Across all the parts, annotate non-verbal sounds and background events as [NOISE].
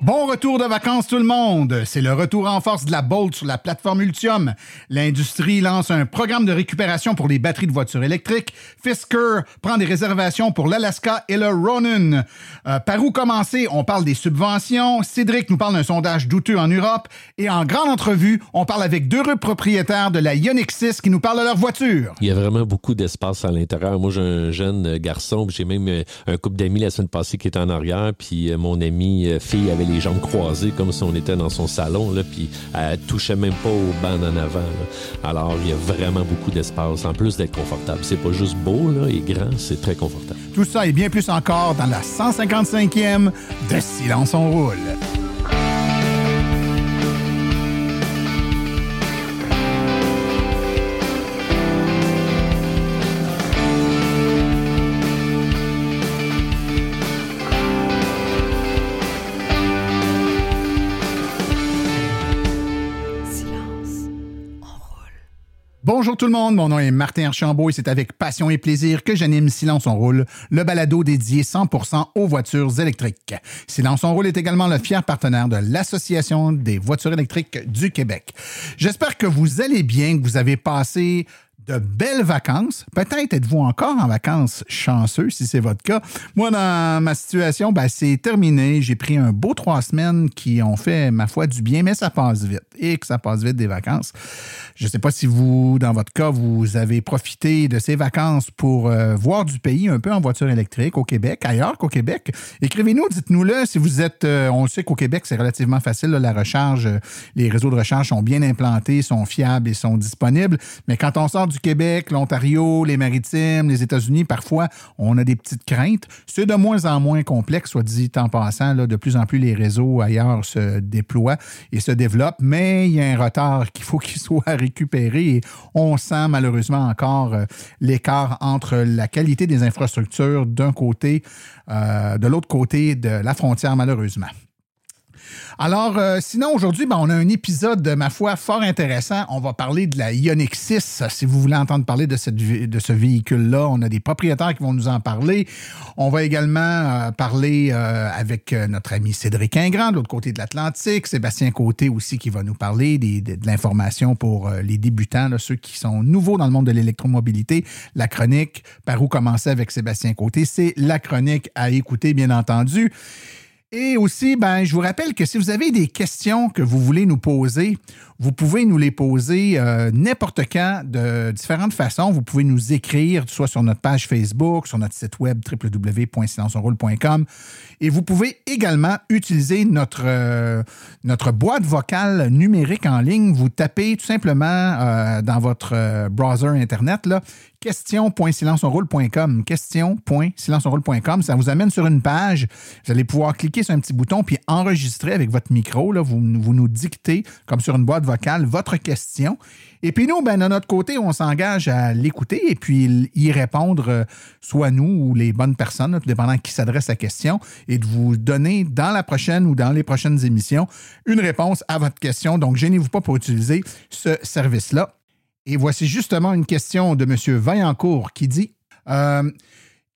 Bon retour de vacances tout le monde. C'est le retour en force de la Bolt sur la plateforme Ultium. L'industrie lance un programme de récupération pour les batteries de voitures électriques. Fisker prend des réservations pour l'Alaska et le Ronin. Euh, par où commencer? On parle des subventions. Cédric nous parle d'un sondage douteux en Europe. Et en grande entrevue, on parle avec deux propriétaires de la Ioniq 6 qui nous parlent de leur voiture. Il y a vraiment beaucoup d'espace à l'intérieur. Moi, j'ai un jeune garçon, j'ai même euh, un couple d'amis la semaine passée qui était en arrière, puis euh, mon ami fille avait les jambes croisées comme si on était dans son salon, là, puis elle touchait même pas au banc en avant. Alors, il y a vraiment beaucoup d'espace, en plus d'être confortable. C'est pas juste beau et grand, c'est très confortable. Tout ça et bien plus encore dans la 155e de Silence on roule. Bonjour tout le monde, mon nom est Martin Archambault et c'est avec passion et plaisir que j'anime Silence on roule, le balado dédié 100% aux voitures électriques. Silence on roule est également le fier partenaire de l'Association des voitures électriques du Québec. J'espère que vous allez bien, que vous avez passé de belles vacances. Peut-être êtes-vous encore en vacances chanceux si c'est votre cas. Moi, dans ma situation, ben, c'est terminé. J'ai pris un beau trois semaines qui ont fait, ma foi, du bien, mais ça passe vite. Et que ça passe vite des vacances. Je ne sais pas si vous, dans votre cas, vous avez profité de ces vacances pour euh, voir du pays un peu en voiture électrique au Québec, ailleurs qu'au Québec. Écrivez-nous, dites-nous-le si vous êtes. Euh, on le sait qu'au Québec, c'est relativement facile. la recharge, euh, les réseaux de recharge sont bien implantés, sont fiables et sont disponibles. Mais quand on sort du Québec, l'Ontario, les Maritimes, les États-Unis, parfois, on a des petites craintes. C'est de moins en moins complexe, soit dit en passant. Là, de plus en plus, les réseaux ailleurs se déploient et se développent, mais il y a un retard qu'il faut [LAUGHS] qu'il soit récupéré et on sent malheureusement encore euh, l'écart entre la qualité des infrastructures d'un côté, euh, de l'autre côté de la frontière, malheureusement. Alors, euh, sinon, aujourd'hui, ben, on a un épisode, de ma foi, fort intéressant. On va parler de la Ioniq 6. Si vous voulez entendre parler de ce véhicule-là, on a des propriétaires qui vont nous en parler. On va également euh, parler euh, avec notre ami Cédric Ingrand, de l'autre côté de l'Atlantique. Sébastien Côté aussi qui va nous parler de, l'information pour les débutants, ceux qui sont nouveaux dans le monde de l'électromobilité. La chronique, par où commencer avec Sébastien Côté, c'est la chronique à écouter, bien entendu. Et aussi, ben, je vous rappelle que si vous avez des questions que vous voulez nous poser, vous pouvez nous les poser euh, n'importe quand de différentes façons. Vous pouvez nous écrire soit sur notre page Facebook, sur notre site web www.silenceonroule.com et vous pouvez également utiliser notre, euh, notre boîte vocale numérique en ligne. Vous tapez tout simplement euh, dans votre browser Internet là, question.silenceonroule.com. Question.silenceonroule.com. Ça vous amène sur une page. Vous allez pouvoir cliquer sur un petit bouton puis enregistrer avec votre micro. Là, vous, vous nous dictez, comme sur une boîte votre question. Et puis nous, ben, de notre côté, on s'engage à l'écouter et puis y répondre, euh, soit nous ou les bonnes personnes, tout dépendant qui s'adresse à la question, et de vous donner dans la prochaine ou dans les prochaines émissions une réponse à votre question. Donc, gênez-vous pas pour utiliser ce service-là. Et voici justement une question de M. Vaillancourt qui dit euh,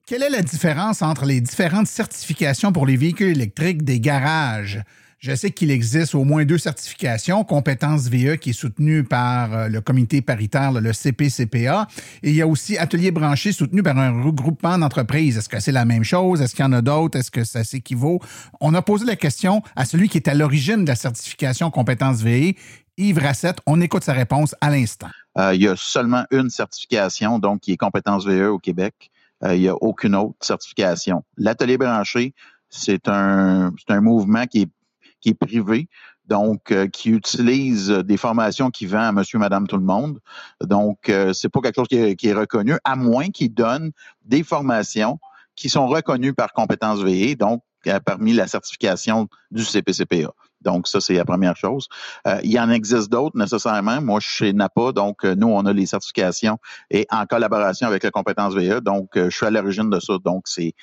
Quelle est la différence entre les différentes certifications pour les véhicules électriques des garages? Je sais qu'il existe au moins deux certifications, compétences VE qui est soutenue par euh, le comité paritaire, le CPCPA, et il y a aussi Atelier branché soutenu par un regroupement d'entreprises. Est-ce que c'est la même chose? Est-ce qu'il y en a d'autres? Est-ce que ça s'équivaut? On a posé la question à celui qui est à l'origine de la certification compétences VE, Yves Rassette. On écoute sa réponse à l'instant. Euh, il y a seulement une certification, donc qui est compétences VE au Québec. Euh, il n'y a aucune autre certification. L'atelier branché, c'est un, un mouvement qui est qui est privé, donc euh, qui utilise des formations qui vend à monsieur, madame, tout le monde. Donc, euh, c'est pas quelque chose qui est, reconnu, à moins qu'il donne des formations qui sont reconnues par compétences VE, donc euh, parmi la certification du CPCPA. Donc, ça, c'est la première chose. Euh, il y en existe d'autres nécessairement. Moi, je suis chez NAPA, donc nous, on a les certifications et en collaboration avec la compétence VE. Donc, je suis à l'origine de ça. Donc, c'est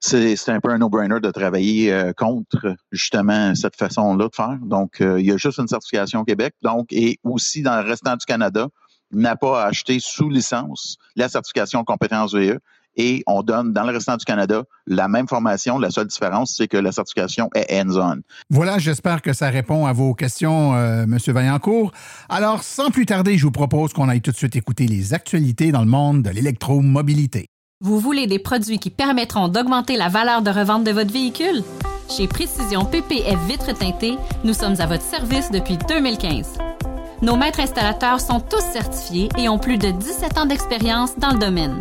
c'est un peu un no-brainer de travailler euh, contre justement cette façon-là de faire. Donc, euh, il y a juste une certification au Québec. Donc, et aussi dans le restant du Canada, n'a pas acheté sous licence la certification compétence VE et on donne dans le restant du Canada la même formation. La seule différence, c'est que la certification est hands-on. Voilà, j'espère que ça répond à vos questions, euh, M. Vaillancourt. Alors, sans plus tarder, je vous propose qu'on aille tout de suite écouter les actualités dans le monde de l'électromobilité. Vous voulez des produits qui permettront d'augmenter la valeur de revente de votre véhicule? Chez Précision PPF Vitres teintées, nous sommes à votre service depuis 2015. Nos maîtres installateurs sont tous certifiés et ont plus de 17 ans d'expérience dans le domaine.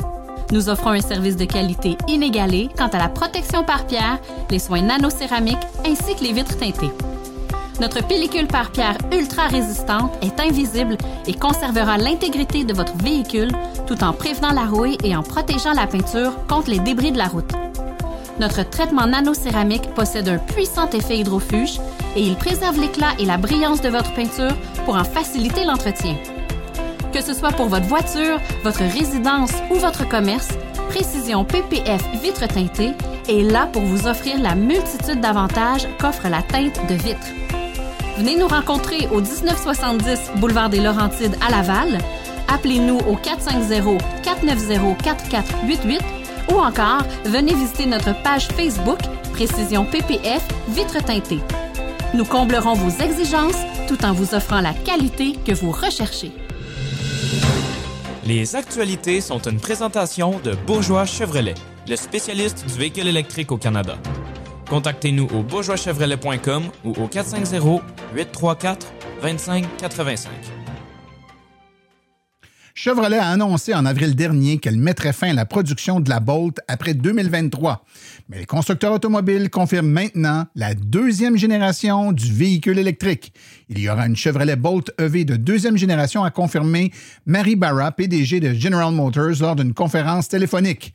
Nous offrons un service de qualité inégalé quant à la protection par pierre, les soins nanocéramiques ainsi que les vitres teintées. Notre pellicule par pierre ultra résistante est invisible et conservera l'intégrité de votre véhicule tout en prévenant la rouille et en protégeant la peinture contre les débris de la route. Notre traitement nanocéramique possède un puissant effet hydrofuge et il préserve l'éclat et la brillance de votre peinture pour en faciliter l'entretien. Que ce soit pour votre voiture, votre résidence ou votre commerce, Précision PPF vitre teintée est là pour vous offrir la multitude d'avantages qu'offre la teinte de vitre. Venez nous rencontrer au 1970 boulevard des Laurentides à Laval. Appelez-nous au 450-490-4488 ou encore venez visiter notre page Facebook Précision PPF Vitre teintée. Nous comblerons vos exigences tout en vous offrant la qualité que vous recherchez. Les actualités sont une présentation de Bourgeois Chevrolet, le spécialiste du véhicule électrique au Canada. Contactez-nous au bourgeoischevrolet.com ou au 450-834-2585. Chevrolet a annoncé en avril dernier qu'elle mettrait fin à la production de la Bolt après 2023. Mais les constructeurs automobiles confirment maintenant la deuxième génération du véhicule électrique. Il y aura une Chevrolet Bolt EV de deuxième génération, a confirmé Mary Barra, PDG de General Motors, lors d'une conférence téléphonique.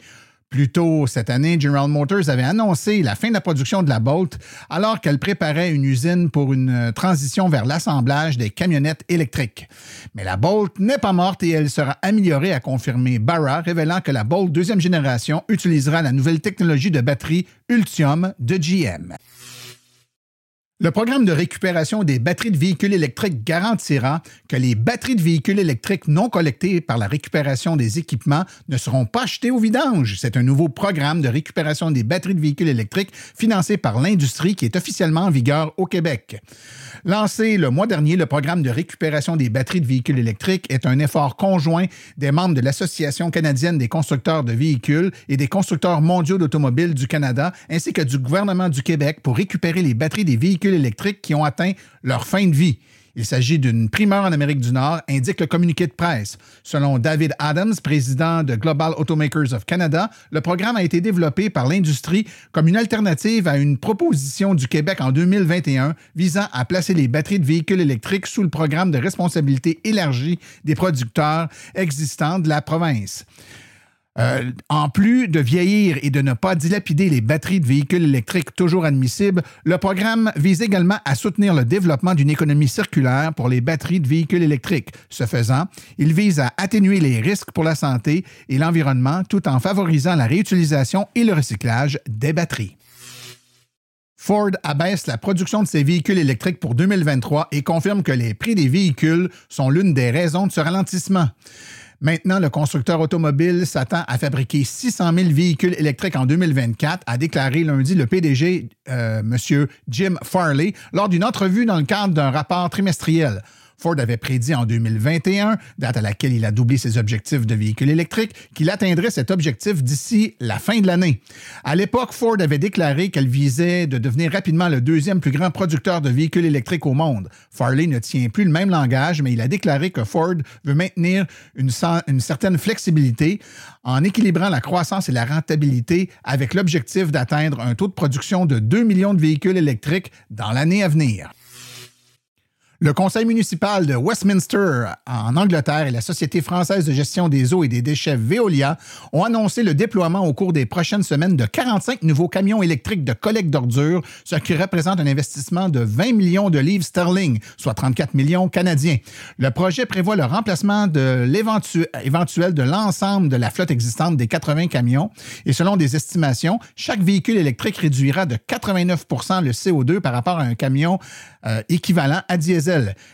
Plus tôt cette année, General Motors avait annoncé la fin de la production de la Bolt alors qu'elle préparait une usine pour une euh, transition vers l'assemblage des camionnettes électriques. Mais la Bolt n'est pas morte et elle sera améliorée, a confirmé Barra, révélant que la Bolt deuxième génération utilisera la nouvelle technologie de batterie Ultium de GM. Le programme de récupération des batteries de véhicules électriques garantira que les batteries de véhicules électriques non collectées par la récupération des équipements ne seront pas achetées au vidange. C'est un nouveau programme de récupération des batteries de véhicules électriques financé par l'industrie qui est officiellement en vigueur au Québec. Lancé le mois dernier, le programme de récupération des batteries de véhicules électriques est un effort conjoint des membres de l'Association canadienne des constructeurs de véhicules et des constructeurs mondiaux d'automobiles du Canada, ainsi que du gouvernement du Québec pour récupérer les batteries des véhicules électriques qui ont atteint leur fin de vie. Il s'agit d'une primeur en Amérique du Nord, indique le communiqué de presse. Selon David Adams, président de Global Automakers of Canada, le programme a été développé par l'industrie comme une alternative à une proposition du Québec en 2021 visant à placer les batteries de véhicules électriques sous le programme de responsabilité élargie des producteurs existants de la province. Euh, en plus de vieillir et de ne pas dilapider les batteries de véhicules électriques toujours admissibles, le programme vise également à soutenir le développement d'une économie circulaire pour les batteries de véhicules électriques. Ce faisant, il vise à atténuer les risques pour la santé et l'environnement tout en favorisant la réutilisation et le recyclage des batteries. Ford abaisse la production de ses véhicules électriques pour 2023 et confirme que les prix des véhicules sont l'une des raisons de ce ralentissement. Maintenant, le constructeur automobile s'attend à fabriquer 600 000 véhicules électriques en 2024, a déclaré lundi le PDG, euh, M. Jim Farley, lors d'une entrevue dans le cadre d'un rapport trimestriel. Ford avait prédit en 2021, date à laquelle il a doublé ses objectifs de véhicules électriques, qu'il atteindrait cet objectif d'ici la fin de l'année. À l'époque, Ford avait déclaré qu'elle visait de devenir rapidement le deuxième plus grand producteur de véhicules électriques au monde. Farley ne tient plus le même langage, mais il a déclaré que Ford veut maintenir une, certaine flexibilité en équilibrant la croissance et la rentabilité avec l'objectif d'atteindre un taux de production de 2 millions de véhicules électriques dans l'année à venir. Le conseil municipal de Westminster en Angleterre et la Société française de gestion des eaux et des déchets Veolia ont annoncé le déploiement au cours des prochaines semaines de 45 nouveaux camions électriques de collecte d'ordures, ce qui représente un investissement de 20 millions de livres sterling, soit 34 millions canadiens. Le projet prévoit le remplacement de l'éventuel de l'ensemble de la flotte existante des 80 camions et selon des estimations, chaque véhicule électrique réduira de 89% le CO2 par rapport à un camion euh, équivalent à diesel.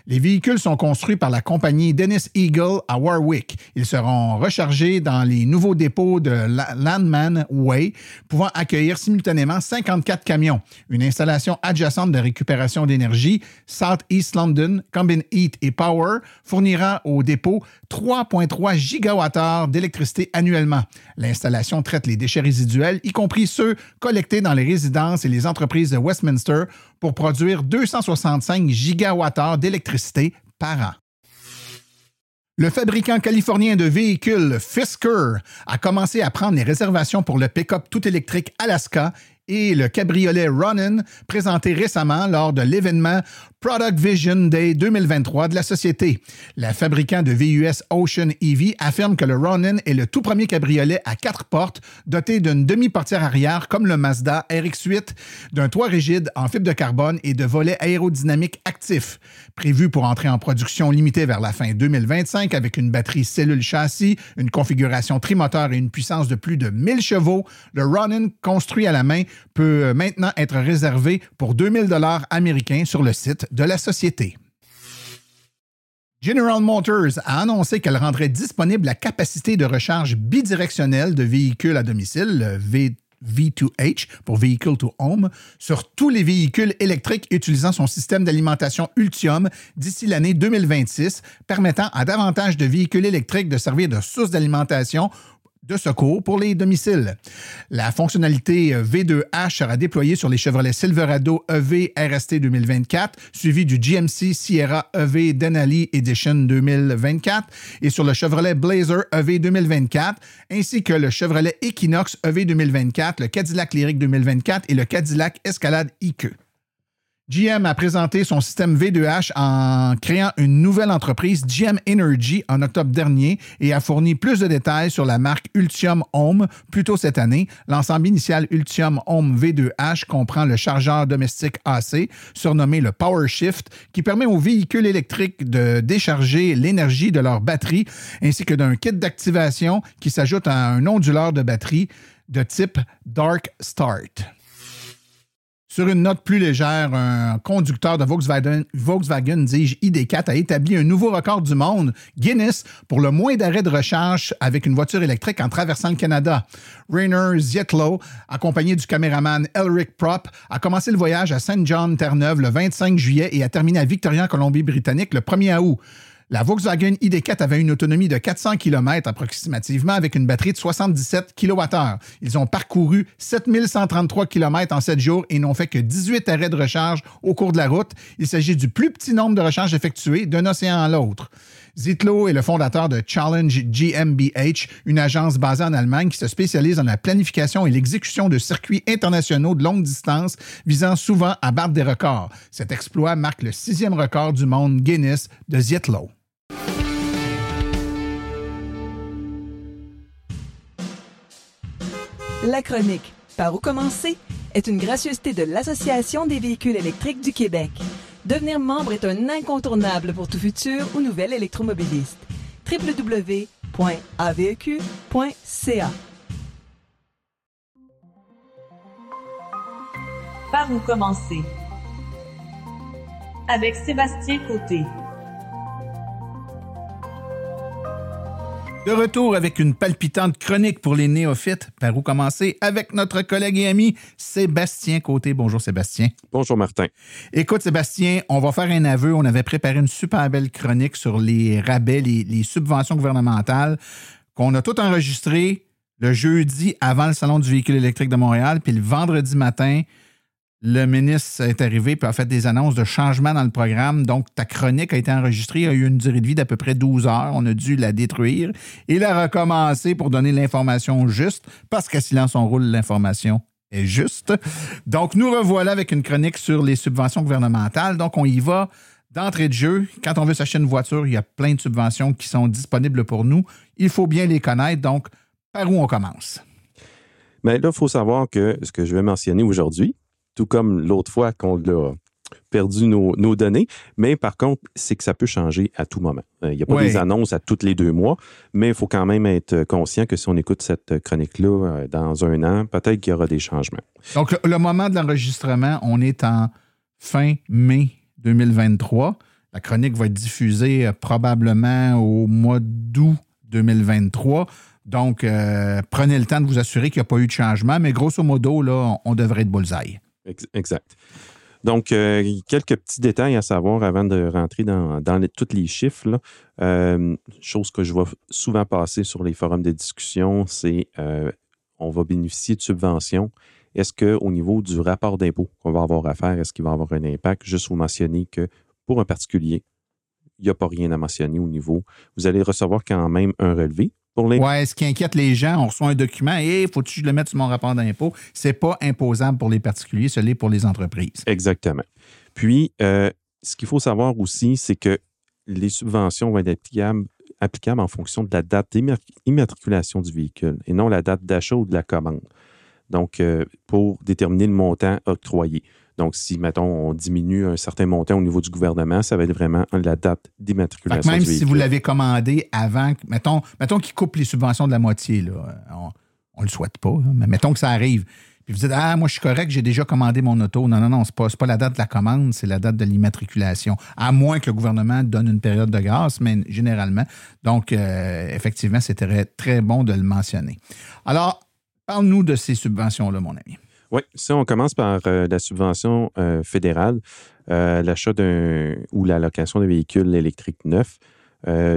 Les véhicules sont construits par la compagnie Dennis Eagle à Warwick. Ils seront rechargés dans les nouveaux dépôts de Landman Way, pouvant accueillir simultanément 54 camions. Une installation adjacente de récupération d'énergie, South East London, Combine Heat et Power, fournira au dépôt 3,3 gigawattheures d'électricité annuellement. L'installation traite les déchets résiduels, y compris ceux collectés dans les résidences et les entreprises de Westminster, pour produire 265 gigawattheures d'électricité par an. Le fabricant californien de véhicules Fisker a commencé à prendre les réservations pour le pick-up tout électrique Alaska et le cabriolet Ronin présenté récemment lors de l'événement Product Vision Day 2023 de la société. La fabricant de VUS Ocean EV affirme que le Ronin est le tout premier cabriolet à quatre portes doté d'une demi-portière arrière comme le Mazda RX-8, d'un toit rigide en fibre de carbone et de volets aérodynamiques actifs. Prévu pour entrer en production limitée vers la fin 2025 avec une batterie cellule châssis, une configuration trimoteur et une puissance de plus de 1000 chevaux, le Ronin construit à la main peut maintenant être réservé pour 2000 dollars américains sur le site de la société. General Motors a annoncé qu'elle rendrait disponible la capacité de recharge bidirectionnelle de véhicules à domicile, le v V2H pour Vehicle to Home sur tous les véhicules électriques utilisant son système d'alimentation Ultium d'ici l'année 2026, permettant à davantage de véhicules électriques de servir de source d'alimentation de secours pour les domiciles. La fonctionnalité V2H sera déployée sur les Chevrolet Silverado EV RST 2024, suivi du GMC Sierra EV Denali Edition 2024 et sur le Chevrolet Blazer EV 2024, ainsi que le Chevrolet Equinox EV 2024, le Cadillac Lyric 2024 et le Cadillac Escalade IQ. GM a présenté son système V2H en créant une nouvelle entreprise, GM Energy, en octobre dernier et a fourni plus de détails sur la marque Ultium Home plus tôt cette année. L'ensemble initial Ultium Home V2H comprend le chargeur domestique AC, surnommé le PowerShift, qui permet aux véhicules électriques de décharger l'énergie de leur batterie, ainsi que d'un kit d'activation qui s'ajoute à un onduleur de batterie de type Dark Start. Sur une note plus légère, un conducteur de Volkswagen, dis-je, ID4 a établi un nouveau record du monde, Guinness, pour le moins d'arrêt de recharge avec une voiture électrique en traversant le Canada. Rainer Zietlow, accompagné du caméraman Elric Prop, a commencé le voyage à Saint John, Terre-Neuve, le 25 juillet et a terminé à Victoria, Colombie-Britannique, le 1er août. La Volkswagen ID4 avait une autonomie de 400 km approximativement avec une batterie de 77 kWh. Ils ont parcouru 7133 km en 7 jours et n'ont fait que 18 arrêts de recharge au cours de la route. Il s'agit du plus petit nombre de recharges effectuées d'un océan à l'autre. Zitlo est le fondateur de Challenge GmbH, une agence basée en Allemagne qui se spécialise dans la planification et l'exécution de circuits internationaux de longue distance visant souvent à battre des records. Cet exploit marque le sixième record du monde Guinness de Zitlo. La chronique Par où commencer est une gracieuseté de l'Association des véhicules électriques du Québec. Devenir membre est un incontournable pour tout futur ou nouvel électromobiliste. www.aveq.ca Par où commencer? Avec Sébastien Côté. De retour avec une palpitante chronique pour les néophytes. Par où commencer? Avec notre collègue et ami Sébastien Côté. Bonjour Sébastien. Bonjour Martin. Écoute Sébastien, on va faire un aveu. On avait préparé une super belle chronique sur les rabais, les, les subventions gouvernementales qu'on a tout enregistré le jeudi avant le Salon du véhicule électrique de Montréal. Puis le vendredi matin, le ministre est arrivé et a fait des annonces de changement dans le programme. Donc, ta chronique a été enregistrée, a eu une durée de vie d'à peu près 12 heures. On a dû la détruire et la recommencer pour donner l'information juste, parce qu'à silence on roule, l'information est juste. Donc, nous revoilà avec une chronique sur les subventions gouvernementales. Donc, on y va D'entrée de jeu, quand on veut s'acheter une voiture, il y a plein de subventions qui sont disponibles pour nous. Il faut bien les connaître. Donc, par où on commence? Mais là, il faut savoir que ce que je vais mentionner aujourd'hui, tout comme l'autre fois qu'on l'a perdu nos, nos données, mais par contre, c'est que ça peut changer à tout moment. Euh, Il n'y a pas des annonces à tous les deux mois, mais il faut quand même être conscient que si on écoute cette chronique-là euh, dans un an, peut-être qu'il y aura des changements. Donc, le, le moment de l'enregistrement, on est en fin mai 2023. La chronique va être diffusée euh, probablement au mois d'août 2023. Donc, prenez le temps de vous assurer qu'il n'y a pas eu de changement, mais grosso modo, là, on, on devrait être bullseye. Ex- Exact. Donc, euh, quelques petits détails à savoir avant de rentrer dans, les- tous les chiffres. Euh, chose que je vois souvent passer sur les forums de discussion, c'est euh, on va bénéficier de subventions. Est-ce qu'au niveau du rapport d'impôt qu'on va avoir à faire, est-ce qu'il va avoir un impact? Juste vous mentionner que pour un particulier, il n'y a pas rien à mentionner au niveau. Vous allez recevoir quand même un relevé pour les Ouais, ce qui inquiète les gens, on reçoit un document et faut-tu que je le mette sur mon rapport d'impôt? C'est pas imposable pour les particuliers, ce l'est pour les entreprises. Exactement. Puis, euh, ce qu'il faut savoir aussi, c'est que les subventions vont être applicables, applicables en fonction de la date d'immatriculation du véhicule et non la date d'achat ou de la commande. Donc, euh, pour déterminer le montant octroyé. Donc, si, mettons, on diminue un certain montant au niveau du gouvernement, ça va être vraiment la date d'immatriculation même du si vous l'avez commandé avant, mettons, mettons qu'ils coupent les subventions de la moitié, là, on ne le souhaite pas, là, mais mettons que ça arrive. Puis vous dites, ah, moi, je suis correct, j'ai déjà commandé mon auto. Non, non, non, ce n'est pas, c'est pas la date de la commande, c'est la date de l'immatriculation. À moins que le gouvernement donne une période de grâce, mais généralement. Donc, euh, effectivement, c'était très, très bon de le mentionner. Alors, parle-nous de ces subventions-là, mon ami. Oui, ça, on commence par euh, la subvention euh, fédérale, euh, l'achat d'un ou la location de véhicules électriques neufs.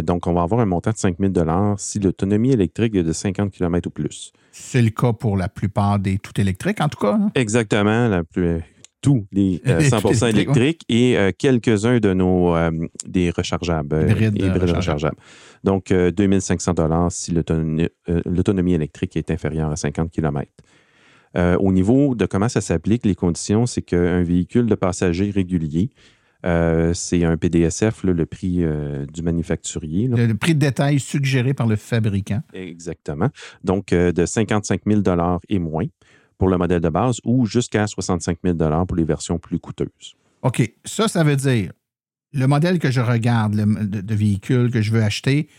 Donc, on va avoir un montant de 5 000 si l'autonomie électrique est de 50 km ou plus. C'est le cas pour la plupart des tout électriques, en tout cas. hein? Exactement, la plus- tous les euh, [LAUGHS] Les 100 tout électriques, et euh, quelques-uns de nos euh, des rechargeables, euh, Hybrides, rechargeables. rechargeables. Donc, euh, 2500 si l'autonomie euh, l'autonomie électrique est inférieure à 50 km. Euh, au niveau de comment ça s'applique, les conditions, c'est qu'un véhicule de passager régulier, euh, c'est un PDSF, là, le prix euh, du manufacturier. là. Le, le prix de détail suggéré par le fabricant. Exactement. Donc, de 55 000 et moins pour le modèle de base ou jusqu'à 65 000 pour les versions plus coûteuses. OK. Ça, ça veut dire le modèle que je regarde, le, de, de véhicule que je veux acheter,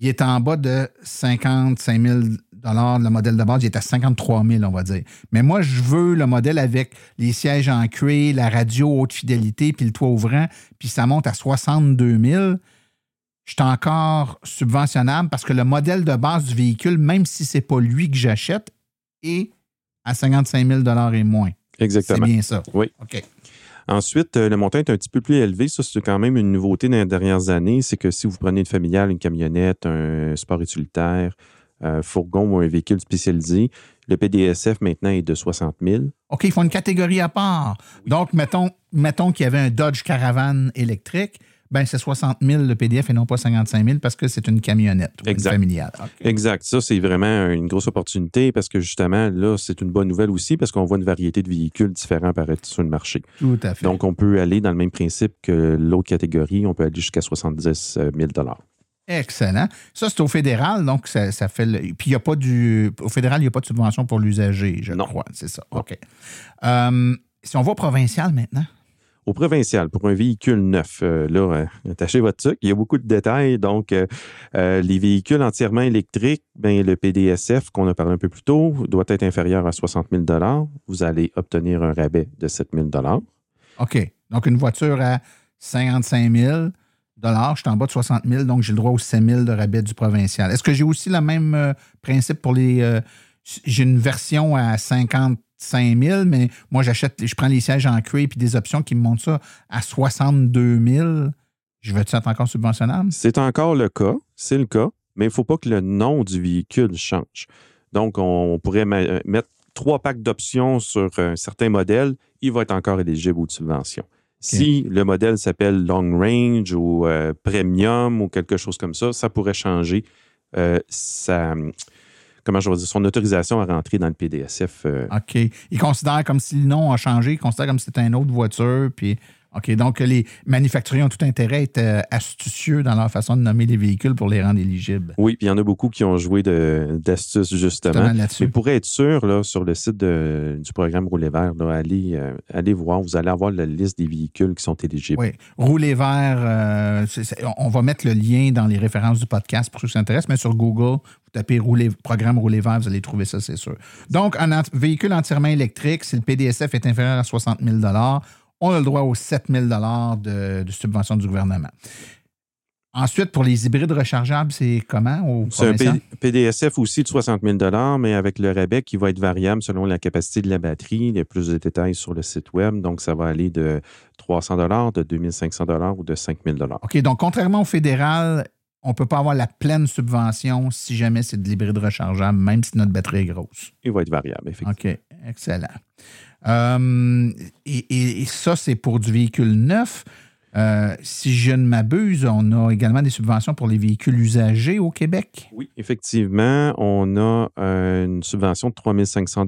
il est en bas de 55 000 Le modèle de base, il est à 53 000 on va dire. Mais moi, je veux le modèle avec les sièges en cuir, la radio haute fidélité, puis le toit ouvrant, puis ça monte à 62 000 je suis encore subventionnable parce que le modèle de base du véhicule, même si ce n'est pas lui que j'achète, est à 55 000 et moins. Exactement. C'est bien ça. Oui. OK. Ensuite, euh, le montant est un petit peu plus élevé. Ça, c'est quand même une nouveauté dans les dernières années. C'est que si vous prenez une familiale, une camionnette, un sport utilitaire, un fourgon ou un véhicule spécialisé, le PDSF maintenant est de 60 000. OK, ils font une catégorie à part. Donc, mettons, mettons qu'il y avait un Dodge Caravan électrique, ben c'est 60 000 le PDF et non pas 55 000 parce que c'est une camionnette ou Exact. une familiale. Exact. Ça, c'est vraiment une grosse opportunité parce que justement, là, c'est une bonne nouvelle aussi parce qu'on voit une variété de véhicules différents apparaître sur le marché. Tout à fait. Donc, on peut aller dans le même principe que l'autre catégorie. On peut aller jusqu'à 70 000 Excellent. Ça, c'est au fédéral, donc ça, ça fait. le- Puis, il n'y a pas du. Au fédéral, il n'y a pas de subvention pour l'usager, je Non. crois. C'est ça. OK. Euh, si on va au provincial maintenant? Au provincial, pour un véhicule neuf, euh, là, euh, attachez votre truc. Il y a beaucoup de détails. Donc, les véhicules entièrement électriques, ben, le PDSF qu'on a parlé un peu plus tôt doit être inférieur à 60 000 Vous allez obtenir un rabais de 7 000 OK. Donc, une voiture à 55 000 je suis en bas de 60 000 donc j'ai le droit aux 7 000 de rabais du provincial. Est-ce que j'ai aussi le même euh, principe pour les. euh, j'ai une version à 55 000 mais moi, j'achète, je prends les sièges en cuir puis des options qui me montent ça à 62 000 Je veux-tu être encore subventionnable? C'est encore le cas, c'est le cas, mais il ne faut pas que le nom du véhicule change. Donc, on pourrait ma- mettre trois packs d'options sur un certain modèle, il va être encore éligible aux subventions. Si le modèle s'appelle Long Range ou euh, Premium ou quelque chose comme ça, ça pourrait changer euh, sa, comment je vais dire, son autorisation à rentrer dans le PDSF. euh, OK. Ils considèrent comme si le nom a changé, ils considèrent comme si c'était une autre voiture, puis OK, donc les manufacturiers ont tout intérêt à être euh, astucieux dans leur façon de nommer les véhicules pour les rendre éligibles. Oui, puis il y en a beaucoup qui ont joué d'astuces, justement. Justement là-dessus. Mais pour être sûr, là, sur le site de- du programme Rouler Vert, là, allez, euh, allez voir, vous allez avoir la liste des véhicules qui sont éligibles. Oui. Rouler vert, euh, on va mettre le lien dans les références du podcast pour ceux qui s'intéressent, mais sur Google, vous tapez rouler, programme rouler vert, vous allez trouver ça, c'est sûr. Donc, un ent- véhicule entièrement électrique, si le PDSF est inférieur à 60 000 on a le droit aux 7 000 de, de subvention du gouvernement. Ensuite, pour les hybrides rechargeables, c'est comment au C'est un? P- PDSF aussi de 60 000 mais avec le rabais qui va être variable selon la capacité de la batterie. Il y a plus de détails sur le site web. Donc, ça va aller de 300 de 2500 ou de 5 000 OK, donc contrairement au fédéral, on ne peut pas avoir la pleine subvention si jamais c'est de l'hybride rechargeable, même si notre batterie est grosse. Il va être variable, effectivement. OK, excellent. Euh, et, et- et ça, c'est pour du véhicule neuf. Euh, si je ne m'abuse, on a également des subventions pour les véhicules usagés au Québec. Oui, effectivement, on a euh, une subvention de 3 500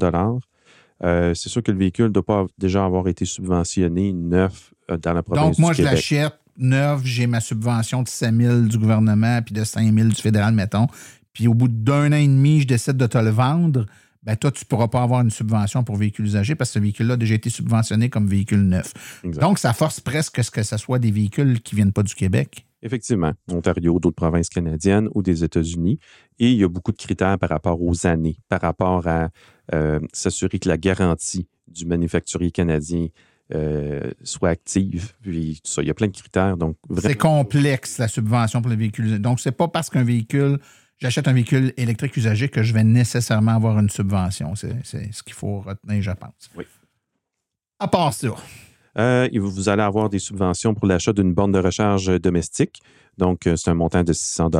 euh, C'est sûr que le véhicule ne doit pas déjà avoir été subventionné neuf dans la province Donc, moi, du je l'achète neuf, j'ai ma subvention de 7 000 du gouvernement puis de 5 000 du fédéral, mettons. Puis au bout d'un an et demi, je décide de te le vendre. Ben, toi, tu ne pourras pas avoir une subvention pour véhicule usagé parce que ce véhicule-là a déjà été subventionné comme véhicule neuf. Exact. Donc, ça force presque ce que ce soit des véhicules qui ne viennent pas du Québec. Effectivement, Ontario, d'autres provinces canadiennes ou des États-Unis. Et il y a beaucoup de critères par rapport aux années, par rapport à euh, s'assurer que la garantie du manufacturier canadien euh, soit active. Puis tout ça, il y a plein de critères. Donc, C'est complexe, la subvention pour le véhicule. usagé. Donc, c'est pas parce qu'un véhicule, j'achète un véhicule électrique usagé que je vais nécessairement avoir une subvention. C'est ce qu'il faut retenir, je pense. Oui. À part ça, Euh, vous allez avoir des subventions pour l'achat d'une borne de recharge domestique. Donc, euh, c'est un montant de 600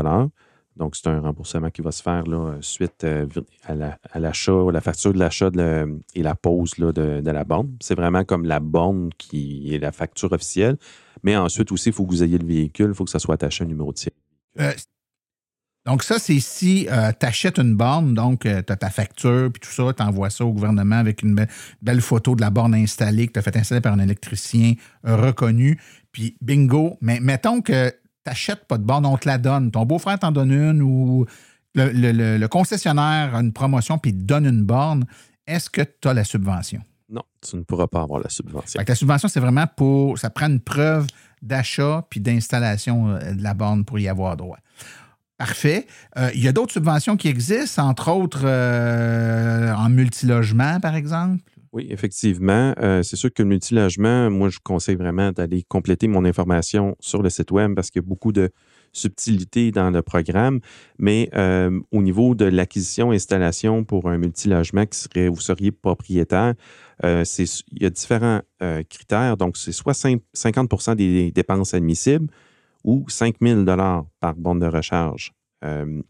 Donc, c'est un remboursement qui va se faire là, suite euh, à la- l'achat, à la facture de l'achat la- et la pose là, de, de la borne. C'est vraiment comme la borne qui est la facture officielle. Mais ensuite aussi, il faut que vous ayez le véhicule, il faut que ça soit attaché à un numéro de série. Euh, donc, ça, c'est si tu achètes une borne, donc tu as ta facture, puis tout ça, tu envoies ça au gouvernement avec une be- belle photo de la borne installée que tu as fait installer par un électricien euh, reconnu, puis bingo. Mais mettons que tu n'achètes pas de borne, on te la donne. Ton beau-frère t'en donne une ou le, le- le- le concessionnaire a une promotion puis il te donne une borne. Est-ce que tu as la subvention? Non, tu ne pourras pas avoir la subvention. La subvention, c'est vraiment pour. Ça prend une preuve d'achat puis d'installation euh, de la borne pour y avoir droit. Parfait. Euh, il y a d'autres subventions qui existent, entre autres euh, en multilogement, par exemple? Oui, effectivement. Euh, c'est sûr que le multilogement, moi, je vous conseille vraiment d'aller compléter mon information sur le site web parce qu'il y a beaucoup de subtilités dans le programme. Mais au niveau de l'acquisition et installation pour un multilogement qui serait, vous seriez propriétaire, il y a différents critères. Donc, c'est soit cin- 50% des dépenses admissibles ou 5 000 par borne de recharge euh,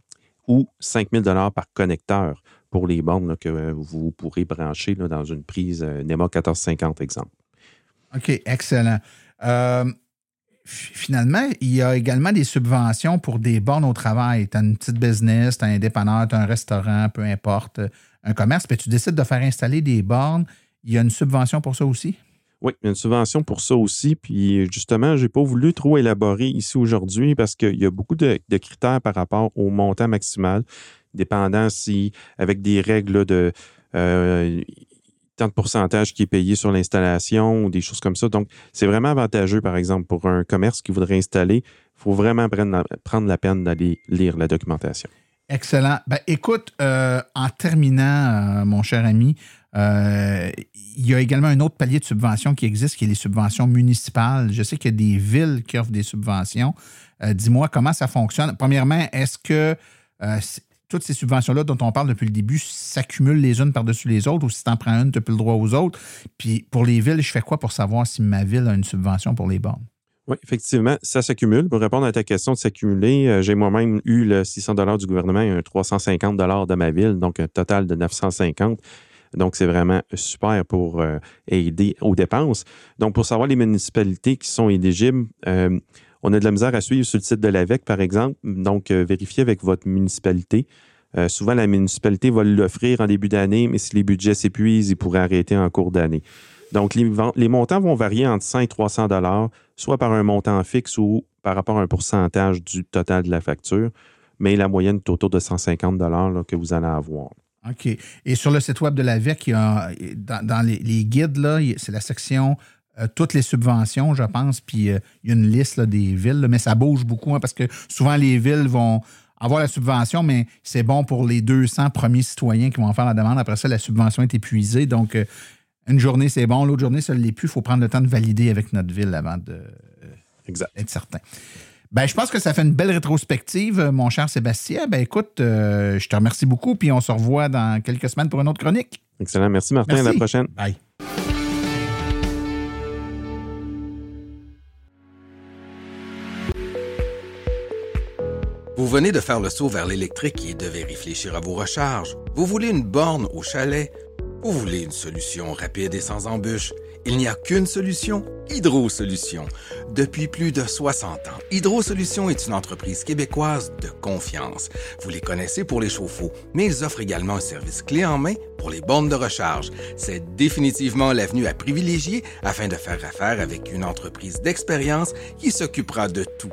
ou 5 000 par connecteur pour les bornes que vous pourrez brancher dans une prise euh, NEMA 1450, exemple. OK, excellent. Euh, finalement, il y a également des subventions pour des bornes au travail. Tu as une petite business, tu as un dépanneur, tu as un restaurant, peu importe, euh, un commerce, puis tu décides de faire installer des bornes. Il y a une subvention pour ça aussi? Oui, une subvention pour ça aussi. Puis justement, je n'ai pas voulu trop élaborer ici aujourd'hui parce qu'il y a beaucoup de, de critères par rapport au montant maximal, dépendant si, avec des règles de euh, tant de pourcentage qui est payé sur l'installation ou des choses comme ça. Donc, c'est vraiment avantageux, par exemple, pour un commerce qui voudrait installer. Il faut vraiment prendre la, prendre la peine d'aller lire la documentation. Excellent. Ben, écoute, euh, en terminant, euh, mon cher ami, euh, il y a également un autre palier de subvention qui existe, qui est les subventions municipales. Je sais qu'il y a des villes qui offrent des subventions. Euh, Dis-moi comment ça fonctionne. Premièrement, est-ce que euh, toutes ces subventions-là dont on parle depuis le début s'accumulent les unes par-dessus les autres ou si tu en prends une, tu n'as plus le droit aux autres? Puis pour les villes, je fais quoi pour savoir si ma ville a une subvention pour les bornes? Oui, effectivement, ça s'accumule. Pour répondre à ta question de s'accumuler, j'ai moi-même eu le 600 du gouvernement et un 350 de ma ville, donc un total de 950. Donc, c'est vraiment super pour euh, aider aux dépenses. Donc, pour savoir les municipalités qui sont éligibles, euh, on a de la misère à suivre sur le site de l'AVEC, par exemple. Donc, euh, vérifiez avec votre municipalité. Souvent, la municipalité va l'offrir en début d'année, mais si les budgets s'épuisent, ils pourraient arrêter en cours d'année. Donc, les, montants vont varier entre 100 et 300 dollars, soit par un montant fixe ou par rapport à un pourcentage du total de la facture, mais la moyenne est autour de 150 dollars que vous allez avoir. OK. Et sur le site web de l'AVEC, il y a, dans, dans les, les guides, là, c'est la section euh, toutes les subventions, je pense, puis euh, il y a une liste là, des villes, là, mais ça bouge beaucoup hein, parce que souvent les villes vont avoir la subvention, mais c'est bon pour les 200 premiers citoyens qui vont en faire la demande. Après ça, la subvention est épuisée. Donc, euh, une journée, c'est bon. L'autre journée, ça ne l'est plus. Il faut prendre le temps de valider avec notre ville avant de, Exact. être certain. Ben, je pense que ça fait une belle rétrospective, euh, mon cher Sébastien. Ben, écoute, euh, je te remercie beaucoup, puis on se revoit dans quelques semaines pour une autre chronique. Excellent. Merci, Martin. À la Merci. prochaine. Bye. Vous venez de faire le saut vers l'électrique et devez réfléchir à vos recharges. Vous voulez une borne au chalet? Vous voulez une solution rapide et sans embûches? Il n'y a qu'une solution, Hydro Solutions. Depuis plus de 60 ans, Hydro Solutions est une entreprise québécoise de confiance. Vous les connaissez pour les chauffe-eau, mais ils offrent également un service clé en main pour les bornes de recharge. C'est définitivement l'avenue à privilégier afin de faire affaire avec une entreprise d'expérience qui s'occupera de tout.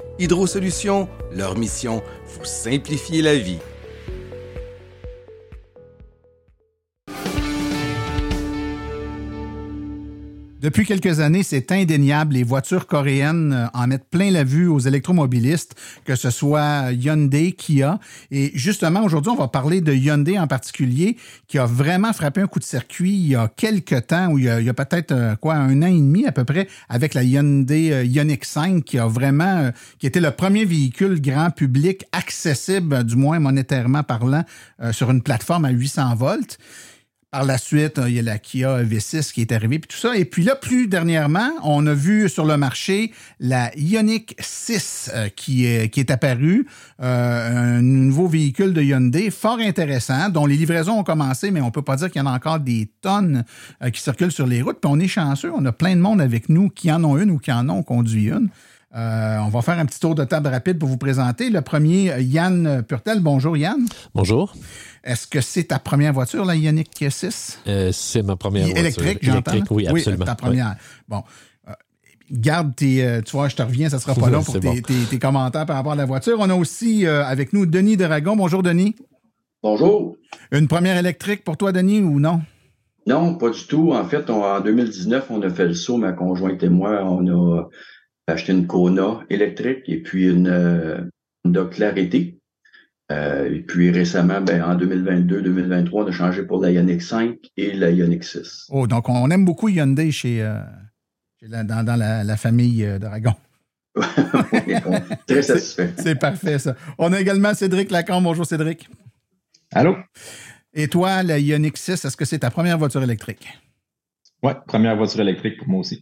Hydro Solutions, leur mission, vous simplifier la vie. Depuis quelques années, c'est indéniable. Les voitures coréennes euh, en mettent plein la vue aux électromobilistes, que ce soit Hyundai, Kia. Et justement, aujourd'hui, on va parler de Hyundai en particulier, qui a vraiment frappé un coup de circuit il y a quelques temps, ou il y a, peut-être euh, quoi, un an et demi à peu près, avec la Hyundai euh, Ioniq 5, qui a vraiment, qui était le premier véhicule grand public accessible, du moins monétairement parlant, sur une plateforme à 800 volts. Par la suite, euh, il y a la Kia V6 qui est arrivée, puis tout ça. Et puis là, plus dernièrement, on a vu sur le marché la Ioniq 6 euh, qui, est, apparue, euh, un nouveau véhicule de Hyundai, fort intéressant, dont les livraisons ont commencé, mais on peut pas dire qu'il y en a encore des tonnes qui circulent sur les routes. Puis on est chanceux, on a plein de monde avec nous qui en ont une ou qui en ont conduit une. Euh, on va faire un petit tour de table rapide pour vous présenter. Le premier, Yann Purtel. Bonjour Yann. Bonjour. Est-ce que c'est ta première voiture, la Ioniq 6? Euh, c'est ma première voiture. Électrique, j'entends. Électrique, oui, absolument. ta première. Bon. Euh, Garde tes. tu vois, je te reviens, ça sera pas long pour tes, bon. tes- tes commentaires par rapport à la voiture. On a aussi euh, avec nous Denis Dragon. Bonjour, Denis. Bonjour. Une première électrique pour toi, Denis, ou non? Non, pas du tout. En fait, on- en 2019, on a fait le saut, ma conjointe et moi, on a acheté une Kona électrique et puis une euh, Honda Clarity. Euh, et puis récemment, ben, en 2022-2023, on a changé pour la Ioniq 5 et la Ioniq 6. Oh, donc on aime beaucoup Hyundai chez, euh, chez la- dans, dans la, la famille euh, Dragon. [LAUGHS] Très satisfait. C'est parfait, ça. On a également Cédric Lacombe. Bonjour, Cédric. Allô? Et toi, la Ioniq 6, est-ce que c'est ta première voiture électrique? Ouais, première voiture électrique pour moi aussi.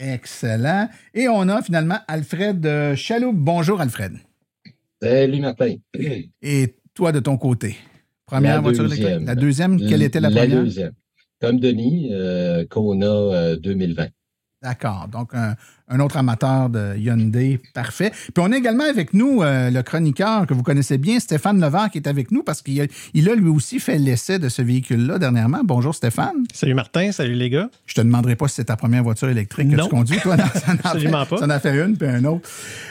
Excellent. Et on a finalement Alfred euh, Chaloup. Bonjour, Alfred. Salut, Martin. [CLEARS THROAT] Et toi, de ton côté? Première La voiture deuxième. électrique? La deuxième, quelle était la, La première? deuxième. Comme Denis, euh, Kona euh, 2020. D'accord. Donc, un, un autre amateur de Hyundai, parfait. Puis on a également avec nous euh, le chroniqueur que vous connaissez bien, Stéphane Levent, qui est avec nous parce qu'il a, il a lui aussi fait l'essai de ce véhicule-là dernièrement. Bonjour Stéphane. Salut Martin, salut les gars. Je te demanderai pas si c'est ta première voiture électrique que tu conduis, toi. Non, ça [LAUGHS] Absolument fait- pas. Ça en a fait une, puis un autre.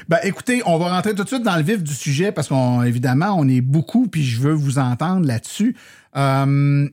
Ben, écoutez, on va rentrer tout de suite dans le vif du sujet parce qu'on, évidemment, on est beaucoup, puis je veux vous entendre là-dessus. Euh,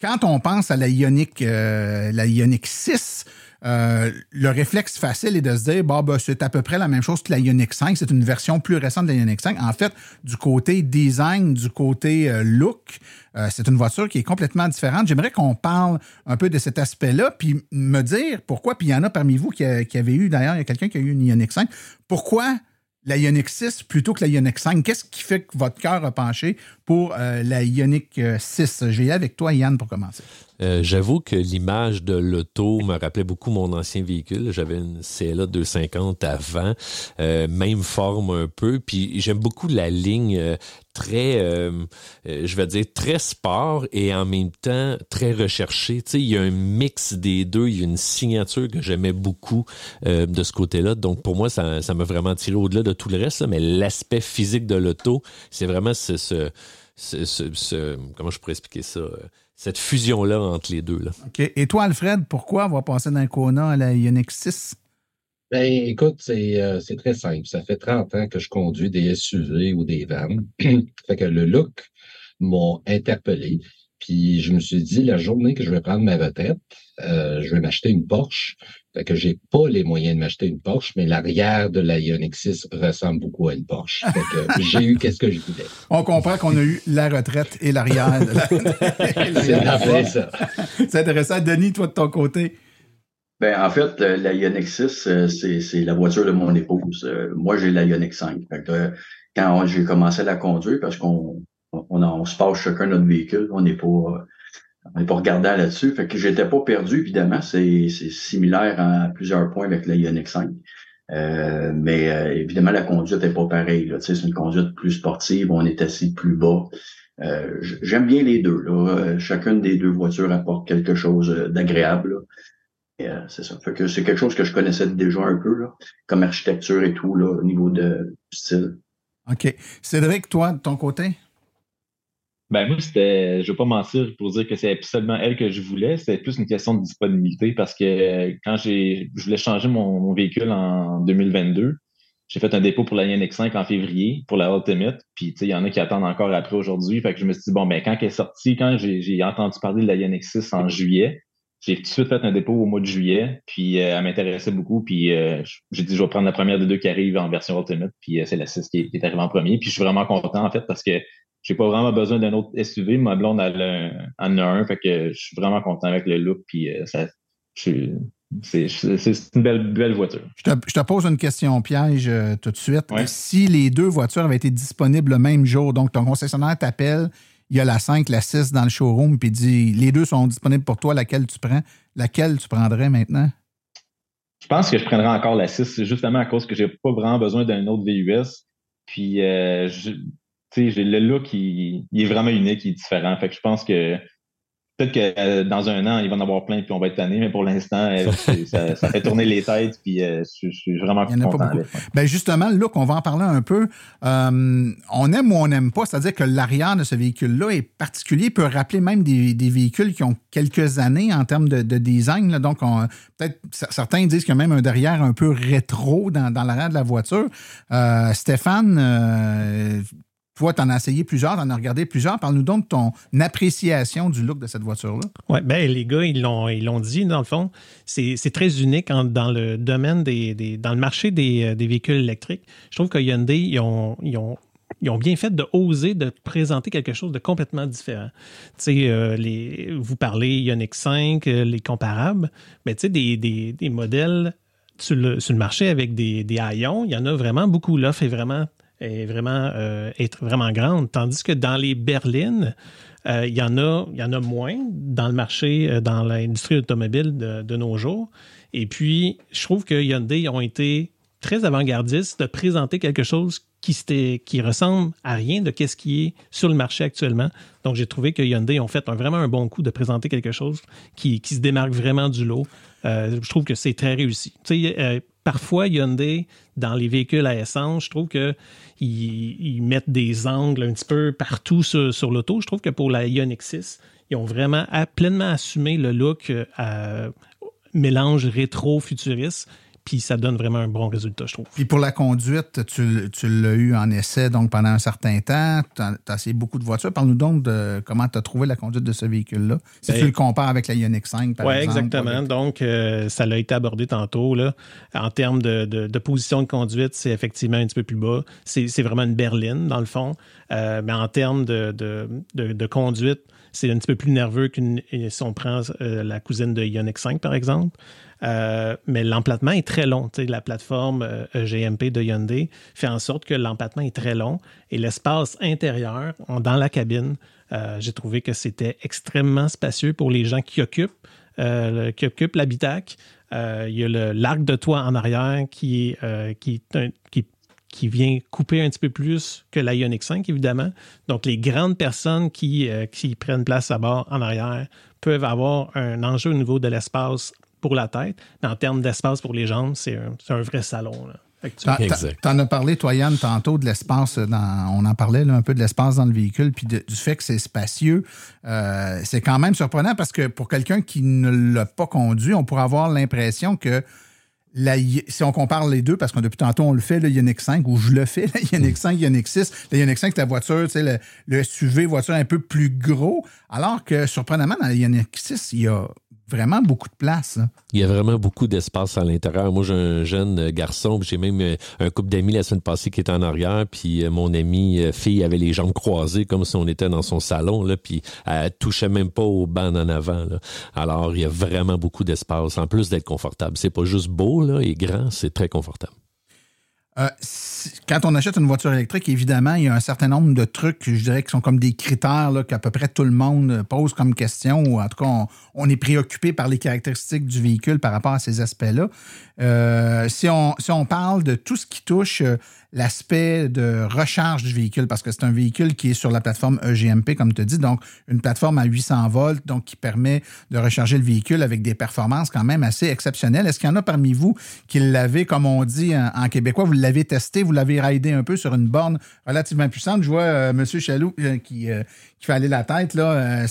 quand on pense à la Ioniq, euh, la Ioniq 6, euh, le réflexe facile est de se dire, bah, bah, c'est à peu près la même chose que la Ioniq 5. C'est une version plus récente de la Ioniq 5. En fait, du côté design, du côté euh, look, euh, c'est une voiture qui est complètement différente. J'aimerais qu'on parle un peu de cet aspect-là, puis me dire pourquoi, puis il y en a parmi vous qui, a- avait eu, d'ailleurs, il y a quelqu'un qui a eu une Ioniq 5. Pourquoi la Ioniq 6 plutôt que la Ioniq 5? Qu'est-ce qui fait que votre cœur a penché pour la Ioniq euh, 6? Je vais y aller avec toi, Yann, pour commencer. Euh, J'avoue que l'image de l'auto me rappelait beaucoup mon ancien véhicule. J'avais une CLA 250 avant, euh, même forme un peu. Puis j'aime beaucoup la ligne euh, très, je vais dire, très sport et en même temps très recherché. Tu sais, il y a un mix des deux. Il y a une signature que j'aimais beaucoup de ce côté-là. Donc pour moi, ça m'a vraiment tiré au-delà de tout le reste. mais l'aspect physique de l'auto, c'est vraiment ce, ce, ce, comment je pourrais expliquer ça, cette fusion-là entre les deux. Là. OK. Et toi, Alfred, pourquoi avoir passé d'un Kona à la Ioniq 6? Ben, écoute, c'est euh, c'est très simple. Ça fait 30 ans que je conduis des SUV ou des vannes. [CLEARS THROAT] fait que le look m'a interpellé. Puis je me suis dit, la journée que je vais prendre ma retraite, euh, je vais m'acheter une Porsche. Fait que j'ai pas les moyens de m'acheter une Porsche, mais l'arrière de la Ioniq 6 ressemble beaucoup à une Porsche. Fait que [LAUGHS] j'ai eu qu'est-ce que je voulais. On comprend qu'on a eu la retraite et l'arrière. de la- [LAUGHS] [LAUGHS] C'est ça. C'est intéressant. Denis, toi, de ton côté? Ben, en fait, euh, la Ioniq 6, euh, c'est la voiture de mon épouse. Moi, j'ai la Ioniq 5. Fait que, euh, quand j'ai commencé à la conduire, parce qu'on on, a- on se passe chacun notre véhicule, on n'est pas n'est pas regardant là-dessus. Fait que j'étais pas perdu, évidemment. C'est similaire à plusieurs points avec la Ioniq 5. Euh, mais euh, évidemment, la conduite n'est pas pareille. C'est une conduite plus sportive, on est assis plus bas. Euh, J'aime bien les deux. Là. Euh, Chacune des deux voitures apporte quelque chose euh, d'agréable. euh, c'est ça. Fait que c'est quelque chose que je connaissais déjà un peu, là, comme architecture et tout, là, au niveau de du style. OK. Cédric, toi, de ton côté? Ben moi, c'était, je vais pas mentir pour dire que c'est absolument elle que je voulais. C'était plus une question de disponibilité parce que euh, quand j'ai, je voulais changer mon, véhicule en 2022, j'ai fait un dépôt pour la Ioniq 5 en février pour la Ultimate. Puis il y en a qui attendent encore après aujourd'hui. Fait que je me suis dit bon ben quand elle est sortie, quand j'ai, j'ai entendu parler de la Ioniq 6 en juillet, j'ai tout de suite fait un dépôt au mois de juillet. Puis euh, elle m'intéressait beaucoup. Puis euh, j'ai dit je vais prendre la première des deux qui arrive en version Ultimate. Puis c'est la 6 qui est, qui est arrivée en premier. Puis je suis vraiment content en fait parce que j'ai pas vraiment besoin d'un autre SUV. Ma blonde elle en a un, en a un, fait que je suis vraiment content avec le look. Puis euh, ça, c'est une belle, belle voiture. Je te, je te pose une question piège euh, tout de suite. Si les deux voitures avaient été disponibles le même jour, donc ton concessionnaire t'appelle, il y a la 5, la 6 dans le showroom, puis dit les deux sont disponibles pour toi, laquelle tu prends, laquelle tu prendrais maintenant? Je pense que je prendrais encore la 6, justement à cause que j'ai pas vraiment besoin d'un autre VUS. Puis, euh, je- le look, il, il est vraiment unique, il est différent. Fait que je pense que peut-être que euh, dans un an, il va en avoir plein, puis on va être tanné, mais pour l'instant, euh, ça, ça fait tourner les têtes, puis euh, je, je suis vraiment Il n'y en a content pas. Ben justement, le look, on va en parler un peu. On aime ou on n'aime pas, c'est-à-dire que l'arrière de ce véhicule-là est particulier, peut rappeler même des, des véhicules qui ont quelques années en termes de, de design. là. Donc, on- peut-être certains disent qu'il y a même un derrière un peu rétro dans, dans l'arrière de la voiture. Stéphane, toi, tu en as essayé plusieurs, tu en as regardé plusieurs. Parle-nous donc de ton appréciation du look de cette voiture-là. Oui, ben les gars, ils l'ont, ils l'ont dit, dans le fond, c'est, c'est très unique dans le domaine des, des- dans le marché des, euh, des véhicules électriques. Je trouve que Hyundai, ils ont, ils ont, ils ont bien fait de oser de présenter quelque chose de complètement différent. Tu sais, euh, les, vous parlez Ioniq 5, euh, les comparables, mais tu sais, des, des, des modèles sur le, marché avec des, des il y en a vraiment beaucoup. L'offre est vraiment, est vraiment, euh, vraiment grande. Tandis que dans les berlines, euh, il, y en a, y en a moins dans le marché, euh, dans l'industrie automobile de, nos jours. Et puis, je trouve que Hyundai ont été très avant-gardistes de présenter quelque chose qui, qui ressemble à rien de ce qui est sur le marché actuellement. Donc, j'ai trouvé que Hyundai ont fait vraiment un bon coup de présenter quelque chose qui, qui se démarque vraiment du lot. Je trouve que c'est très réussi. Tu sais, parfois, Hyundai, dans les véhicules à essence, je trouve que ils, ils mettent des angles un petit peu partout sur, l'auto. Je trouve que pour la Ioniq 6, ils ont vraiment pleinement assumé le look euh, à- mélange rétro-futuriste, puis ça donne vraiment un bon résultat, je trouve. Puis pour la conduite, tu, tu l'as eu en essai donc pendant un certain temps. Tu as, essayé beaucoup de voitures. Parle-nous donc de comment tu as trouvé la conduite de ce véhicule-là. Si Ben, tu le compares avec la Ioniq 5, par Oui, exemple. exactement. Donc, euh, ça l'a été abordé tantôt. Là. En termes de, de- de position de conduite, c'est effectivement un petit peu plus bas. C'est vraiment une berline, dans le fond. Euh, mais en termes de, de- de- de conduite, c'est un petit peu plus nerveux qu'une si on prend euh, la cousine de Ioniq 5, par exemple. Euh, mais l'emplattement est très long. la plateforme EGMP de Hyundai fait en sorte que l'emplattement est très long et l'espace intérieur dans la cabine, j'ai trouvé que c'était extrêmement spacieux pour les gens qui occupent, qui occupent l'habitacle. il y a l'arc de toit en arrière qui, qui, vient couper un petit peu plus que la Ioniq 5, évidemment. Donc, les grandes personnes qui, euh, qui prennent place à bord en arrière peuvent avoir un enjeu au niveau de l'espace pour la tête, mais en termes d'espace pour les jambes, c'est un, vrai salon. Tu en as parlé, toi, Yann, tantôt de l'espace. On en parlait un peu de l'espace dans le véhicule, puis du fait que c'est spacieux. Euh, c'est quand même surprenant parce que pour quelqu'un qui ne l'a pas conduit, on pourrait avoir l'impression que si on compare les deux, parce que depuis tantôt on le fait, le Ioniq 5, ou je le fais, le Ioniq 5, Ioniq 6, le Ioniq 5, c'est la voiture, le, le SUV, voiture un peu plus gros, alors que surprenamment, dans le Ioniq 6, il y a vraiment beaucoup de place. Il y a vraiment beaucoup d'espace à l'intérieur. Moi, j'ai un jeune garçon, j'ai même euh, un couple d'amis la semaine passée qui était en arrière, puis euh, mon ami euh, fille avait les jambes croisées comme si on était dans son salon, là, puis elle touchait même pas au banc en avant. Alors, il y a vraiment beaucoup d'espace, en plus d'être confortable. C'est pas juste beau et grand, c'est très confortable. Euh, quand on achète une voiture électrique, évidemment, il y a un certain nombre de trucs, je dirais, qui sont comme des critères qu'à peu près tout le monde pose comme question, ou en tout cas, on, est préoccupé par les caractéristiques du véhicule par rapport à ces aspects-là. Euh, si, on, si on parle de tout ce qui touche euh, l'aspect de recharge du véhicule, parce que c'est un véhicule qui est sur la plateforme EGMP, comme tu dit, donc une plateforme à 800 volts, donc qui permet de recharger le véhicule avec des performances quand même assez exceptionnelles. Est-ce qu'il y en a parmi vous qui l'avez, comme on dit en, québécois, vous l'avez testé, vous l'avez raidé un peu sur une borne relativement puissante? Je vois euh, M. Chaloux euh, qui, euh, qui, fait aller la tête. Là,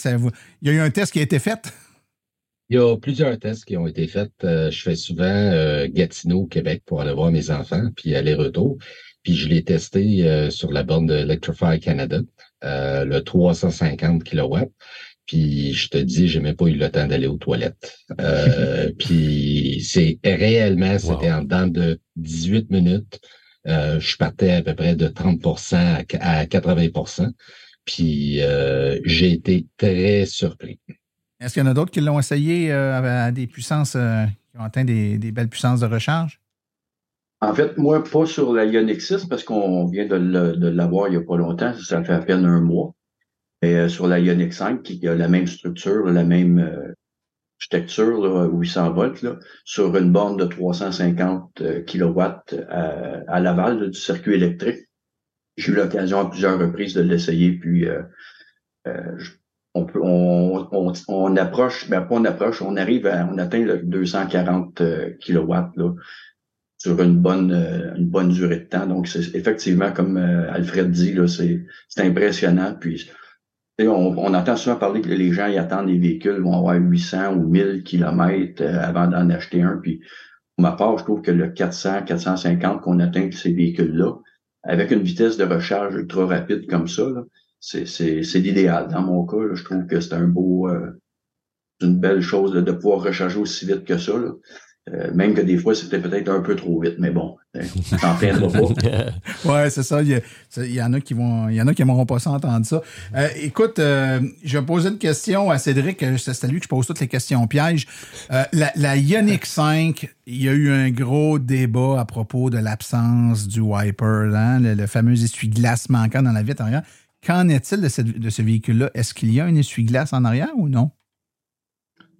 il y a eu un test qui a été fait? Il y a plusieurs tests qui ont été faits. je fais souvent Gatineau, Québec, pour aller voir mes enfants, puis aller-retour. Puis je l'ai testé euh, sur la borne de Electrify Canada, euh, le 350 kW. Puis je te dis, j'ai même pas eu le temps d'aller aux toilettes. Euh, [LAUGHS] puis c'est réellement, c'était en dedans de 18 minutes. je partais à peu près de 30% à 80% Puis j'ai été très surpris. Est-ce qu'il y en a d'autres qui l'ont essayé à des puissances qui ont atteint des belles puissances de recharge? En fait, moi, pas sur la Ioniq 6 parce qu'on vient de l'avoir il n'y a pas longtemps, ça fait à peine un mois. Et euh, sur la Ioniq 5, qui a la même structure, la même euh, architecture, 800 volts, sur une borne de 350 kW à, Laval du circuit électrique. J'ai eu l'occasion à plusieurs reprises de l'essayer, puis euh, on, peut, on, approche, ben pas on approche, on arrive à, on atteint le 240 kW là, sur une bonne euh, une bonne durée de temps. Donc, c'est effectivement, comme euh, Alfred dit, là, c'est, impressionnant. Puis on, on, entend souvent parler que les gens y attendent des véhicules vont avoir 800 ou 1000 kilomètres euh, avant d'en acheter un. Puis pour ma part, je trouve que le 400, 450 qu'on atteint ces véhicules-là, avec une vitesse de recharge ultra rapide comme ça, c'est, c'est, l'idéal. Dans mon cas, je trouve que c'est un beau, une belle chose de pouvoir recharger aussi vite que ça. Là. Euh, même que des fois, c'était peut-être un peu trop vite, mais bon, t'en plaindras pas. [LAUGHS] ouais, c'est ça. Il y, en a qui vont, il y en a qui pas s'entendre ça. Euh, écoute, euh, je vais poser une question à Cédric. C'est à lui que je pose toutes les questions pièges. la, la Ioniq 5, il y a eu un gros débat à propos de l'absence du wiper, hein, le, fameux essuie-glace manquant dans la vitre arrière. Qu'en est-il de ce véhicule-là? Est-ce qu'il y a un essuie-glace en arrière ou non?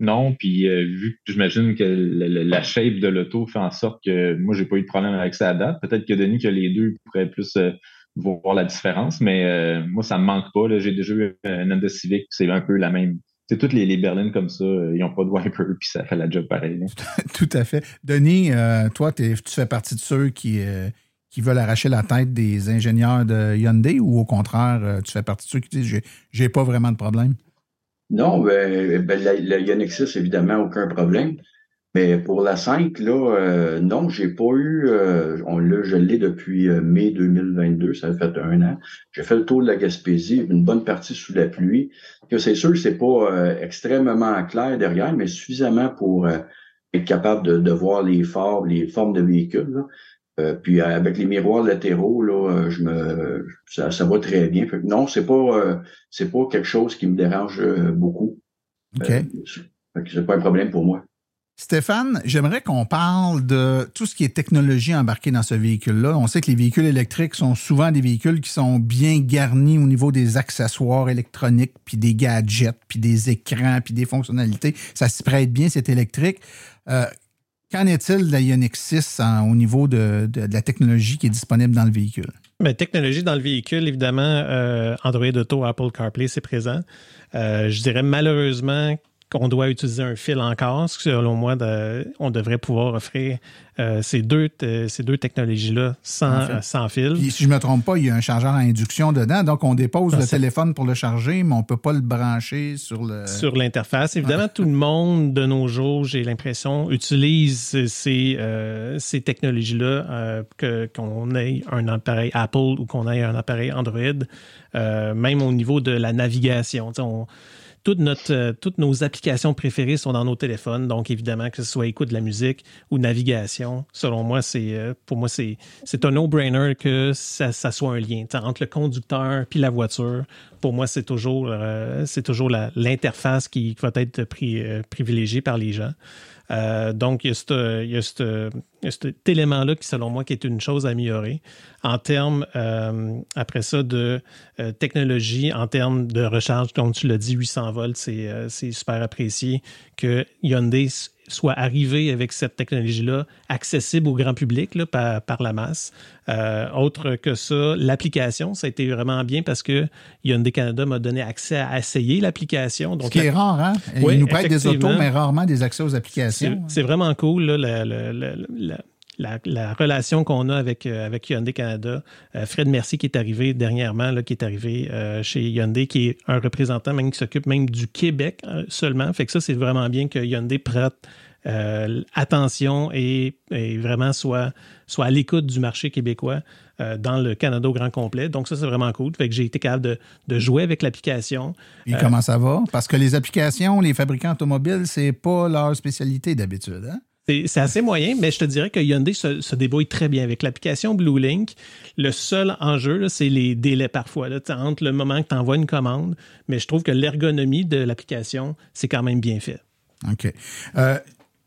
Non, puis euh, vu que j'imagine que la, shape de l'auto fait en sorte que moi, j'ai pas eu de problème avec ça à date. Peut-être que Denis, que les deux pourraient plus euh, voir la différence, mais euh, moi, ça me manque pas. J'ai déjà eu un Honda Civic, c'est un peu la même. C'est toutes les, berlines comme ça, ils n'ont pas de wiper, puis ça fait la job pareil. Tout à fait. Denis, toi, tu fais partie de ceux qui, qui veulent arracher la tête des ingénieurs de Hyundai ou au contraire, tu fais partie de ceux qui disent j'ai pas vraiment de problème? Non, ben, ben la, la évidemment, aucun problème. Mais pour la 5, là, euh, non, j'ai pas eu. Euh, on l'a, je l'ai depuis euh, mai 2022, ça fait un an. J'ai fait le tour de la Gaspésie, une bonne partie sous la pluie. Que c'est sûr c'est pas extrêmement clair derrière, mais suffisamment pour être capable de, voir les formes, les formes de véhicules. Euh, puis avec les miroirs latéraux, là, euh, je me ça, ça va très bien. non, c'est pas euh, c'est pas quelque chose qui me dérange beaucoup. OK. c'est pas un problème pour moi. Stéphane, j'aimerais qu'on parle de tout ce qui est technologie embarquée dans ce véhicule-là. On sait que les véhicules électriques sont souvent des véhicules qui sont bien garnis au niveau des accessoires électroniques, puis des gadgets, puis des écrans, puis des fonctionnalités. Ça se prête bien, c'est électrique. Euh, qu'en est-il de la Ioniq 6 au niveau de, la technologie qui est disponible dans le véhicule? Bien, technologie dans le véhicule, évidemment, euh, Android Auto, Apple CarPlay, c'est présent. Euh, je dirais malheureusement qu'on doit utiliser un fil encore. Selon moi, on devrait pouvoir offrir euh, ces deux, ces deux technologies-là sans, sans fil. Puis, si je ne me trompe pas, il y a un chargeur à induction dedans. Donc, on dépose le téléphone pour le charger, mais on ne peut pas le brancher sur le... Sur l'interface. Évidemment, tout le monde de nos jours, j'ai l'impression, utilise ces, euh, ces technologies-là, euh, qu'on ait un appareil Apple ou qu'on ait un appareil Android, même au niveau de la navigation. On, notre, euh, toutes nos applications préférées sont dans nos téléphones. Donc, évidemment, que ce soit écoute de la musique ou navigation, selon moi, c'est euh, pour moi, c'est, un no-brainer que ça, ça, soit un lien entre le conducteur puis la voiture. Pour moi, c'est toujours, euh, c'est toujours l'interface qui va être privilégiée par les gens. Euh, donc, il y a, cet élément-là qui, selon moi, qui est une chose à améliorer. En termes, euh, après ça, de euh, technologie, en termes de recharge, comme tu l'as dit, 800 volts, c'est super apprécié que Hyundai soit arrivé avec cette technologie-là accessible au grand public là, par, par, la masse. Euh, autre que ça, l'application, ça a été vraiment bien parce que Hyundai Canada m'a donné accès à essayer l'application. Ce qui est rare, hein? Il nous prête des autos, mais rarement des accès aux applications. C'est vraiment cool, là, la, relation qu'on a avec, euh, avec Hyundai Canada. Euh, Fred Mercier qui est arrivé dernièrement, là, qui est arrivé chez Hyundai, qui est un représentant même qui s'occupe même du Québec seulement. Fait que ça, c'est vraiment bien que Hyundai prête euh, attention et, vraiment soit, soit à l'écoute du marché québécois euh, dans le Canada au grand complet. Donc ça, c'est vraiment cool. Fait que j'ai été capable de, jouer avec l'application. Et comment ça va? Parce que les applications, les fabricants automobiles, c'est pas leur spécialité d'habitude. Hein? C'est assez moyen, mais je te dirais que Hyundai se, débrouille très bien avec l'application Blue Link. Le seul enjeu, c'est les délais parfois, là, entre le moment que tu envoies une commande, mais je trouve que l'ergonomie de l'application, c'est quand même bien fait. OK. Euh,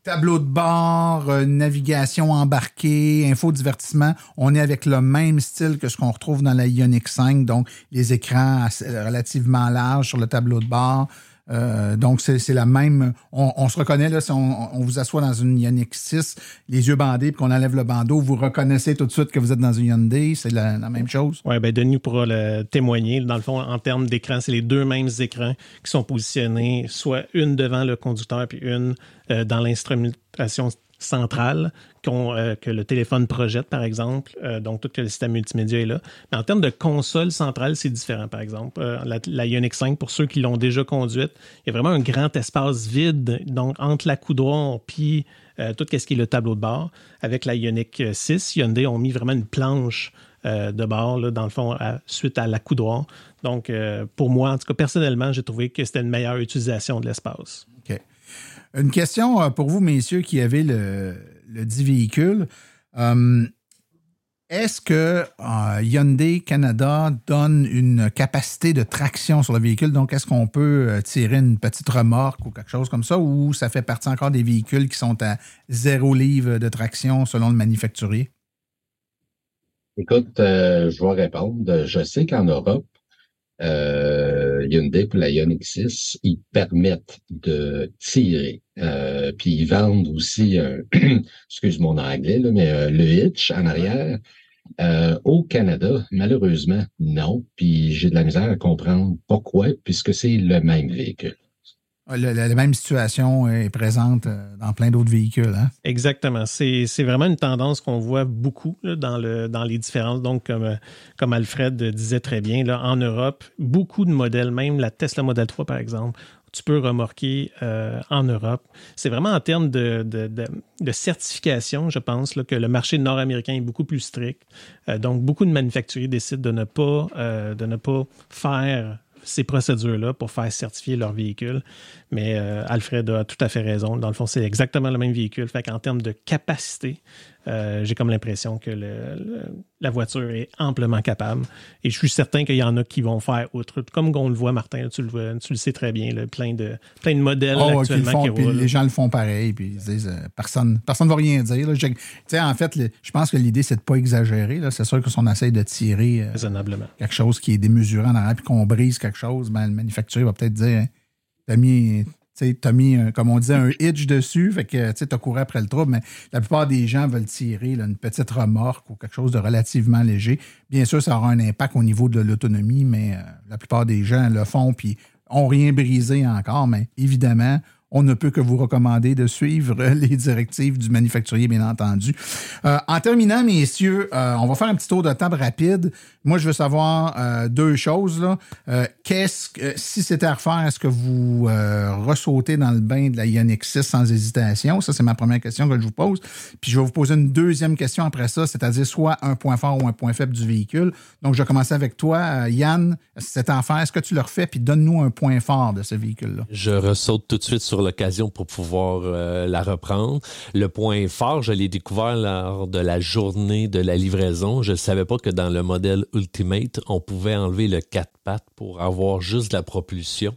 tableau de bord, euh, navigation embarquée, infodivertissement. On est avec le même style que ce qu'on retrouve dans la Ioniq 5, donc les écrans relativement larges sur le tableau de bord, euh, donc, c'est la même. On, se reconnaît, là, si on, vous assoit dans une Ioniq 6, les yeux bandés, puis qu'on enlève le bandeau, vous reconnaissez tout de suite que vous êtes dans une Hyundai. C'est la, même chose? Oui, bien, Denis pourra le témoigner. Dans le fond, en termes d'écran, c'est les deux mêmes écrans qui sont positionnés, soit une devant le conducteur, puis une euh, dans l'instrumentation centrale euh, que le téléphone projette, par exemple. Euh, donc, tout le système multimédia est là. Mais en termes de console centrale, c'est différent, par exemple. Euh, la, la, Ioniq 5, pour ceux qui l'ont déjà conduite, il y a vraiment un grand espace vide donc entre la coudron puis tout ce qui est le tableau de bord. Avec la Ioniq 6, Hyundai ont mis vraiment une planche de bord, là, dans le fond, suite à la coudron. Donc, pour moi, en tout cas, personnellement, j'ai trouvé que c'était une meilleure utilisation de l'espace. Une question pour vous, messieurs, qui avez le, le dit véhicule. Euh, est-ce que euh, Hyundai Canada donne une capacité de traction sur le véhicule? Donc, est-ce qu'on peut euh, tirer une petite remorque ou quelque chose comme ça, ou ça fait partie encore des véhicules qui sont à zéro livre de traction selon le manufacturier? Écoute, je vais répondre. Je sais qu'en Europe, euh, Hyundai pour la Ioniq 6, ils permettent de tirer. Euh, puis ils vendent aussi, [CLEARS THROAT] excuse mon anglais, là, mais euh, le hitch en arrière. Euh, au Canada, malheureusement, non. Puis j'ai de la misère à comprendre pourquoi, puisque c'est le même véhicule. La, même situation est présente euh, dans plein d'autres véhicules. Hein? Exactement. C'est vraiment une tendance qu'on voit beaucoup dans, le, dans les différences. Donc, comme, euh, comme Alfred disait très bien, là, en Europe, beaucoup de modèles, même la Tesla Model 3 par exemple, tu peux remorquer euh, en Europe. C'est vraiment en termes de, de, certification, je pense, là, que le marché nord-américain est beaucoup plus strict. donc, beaucoup de manufacturiers décident de ne pas, de ne pas faire ces procédures-là pour faire certifier leur véhicule. Mais euh, Alfred a tout à fait raison. Dans le fond, c'est exactement le même véhicule. Fait qu'en termes de capacité, euh, j'ai comme l'impression que le, le- la voiture est amplement capable. Et je suis certain qu'il y en a qui vont faire outre. Comme on le voit, Martin, tu le, vois- tu le sais très bien, là, plein, de, plein de modèles Oh, le actuellement font, qui roulent. les gens le font pareil, puis ils se disent euh, personne personne ne va rien dire. là. Je- en fait, le- je pense que l'idée, c'est de pas exagérer. C'est sûr que si on essaye de tirer euh, Raisonnablement. quelque chose qui est démesuré en arrière, puis qu'on brise quelque chose, ben, le manufacturier va peut-être dire hein, T'as mis, tu mis un- comme on disait, un hitch dessus, fait que tu as couru après le trouble, mais la plupart des gens veulent tirer une petite remorque ou quelque chose de relativement léger. Bien sûr, ça aura un impact au niveau de l'autonomie, mais euh, la plupart des gens le font puis ont rien brisé encore, mais évidemment, on ne peut que vous recommander de suivre [LAUGHS] les directives du manufacturier, bien entendu. Euh, en terminant, messieurs, euh, on va faire un petit tour de table rapide. Moi, je veux savoir euh, deux choses. Qu'est-ce que, si c'était à refaire, est-ce que vous ressautez dans le bain de la Ioniq 6 sans hésitation? Ça, c'est ma première question que je vous pose. Puis je vais vous poser une deuxième question après ça, c'est-à-dire soit un point fort ou un point faible du véhicule. Donc, je vais commencer avec toi, Yann. Si c'était à faire, est-ce que tu le refais? Puis donne-nous un point fort de ce véhicule-là. Je ressaute tout de suite sur l'occasion pour pouvoir euh, la reprendre. Le point fort, je l'ai découvert lors de la journée de la livraison. Je ne savais pas que dans le modèle Ultimate, on pouvait enlever le 4 pattes pour avoir juste la propulsion.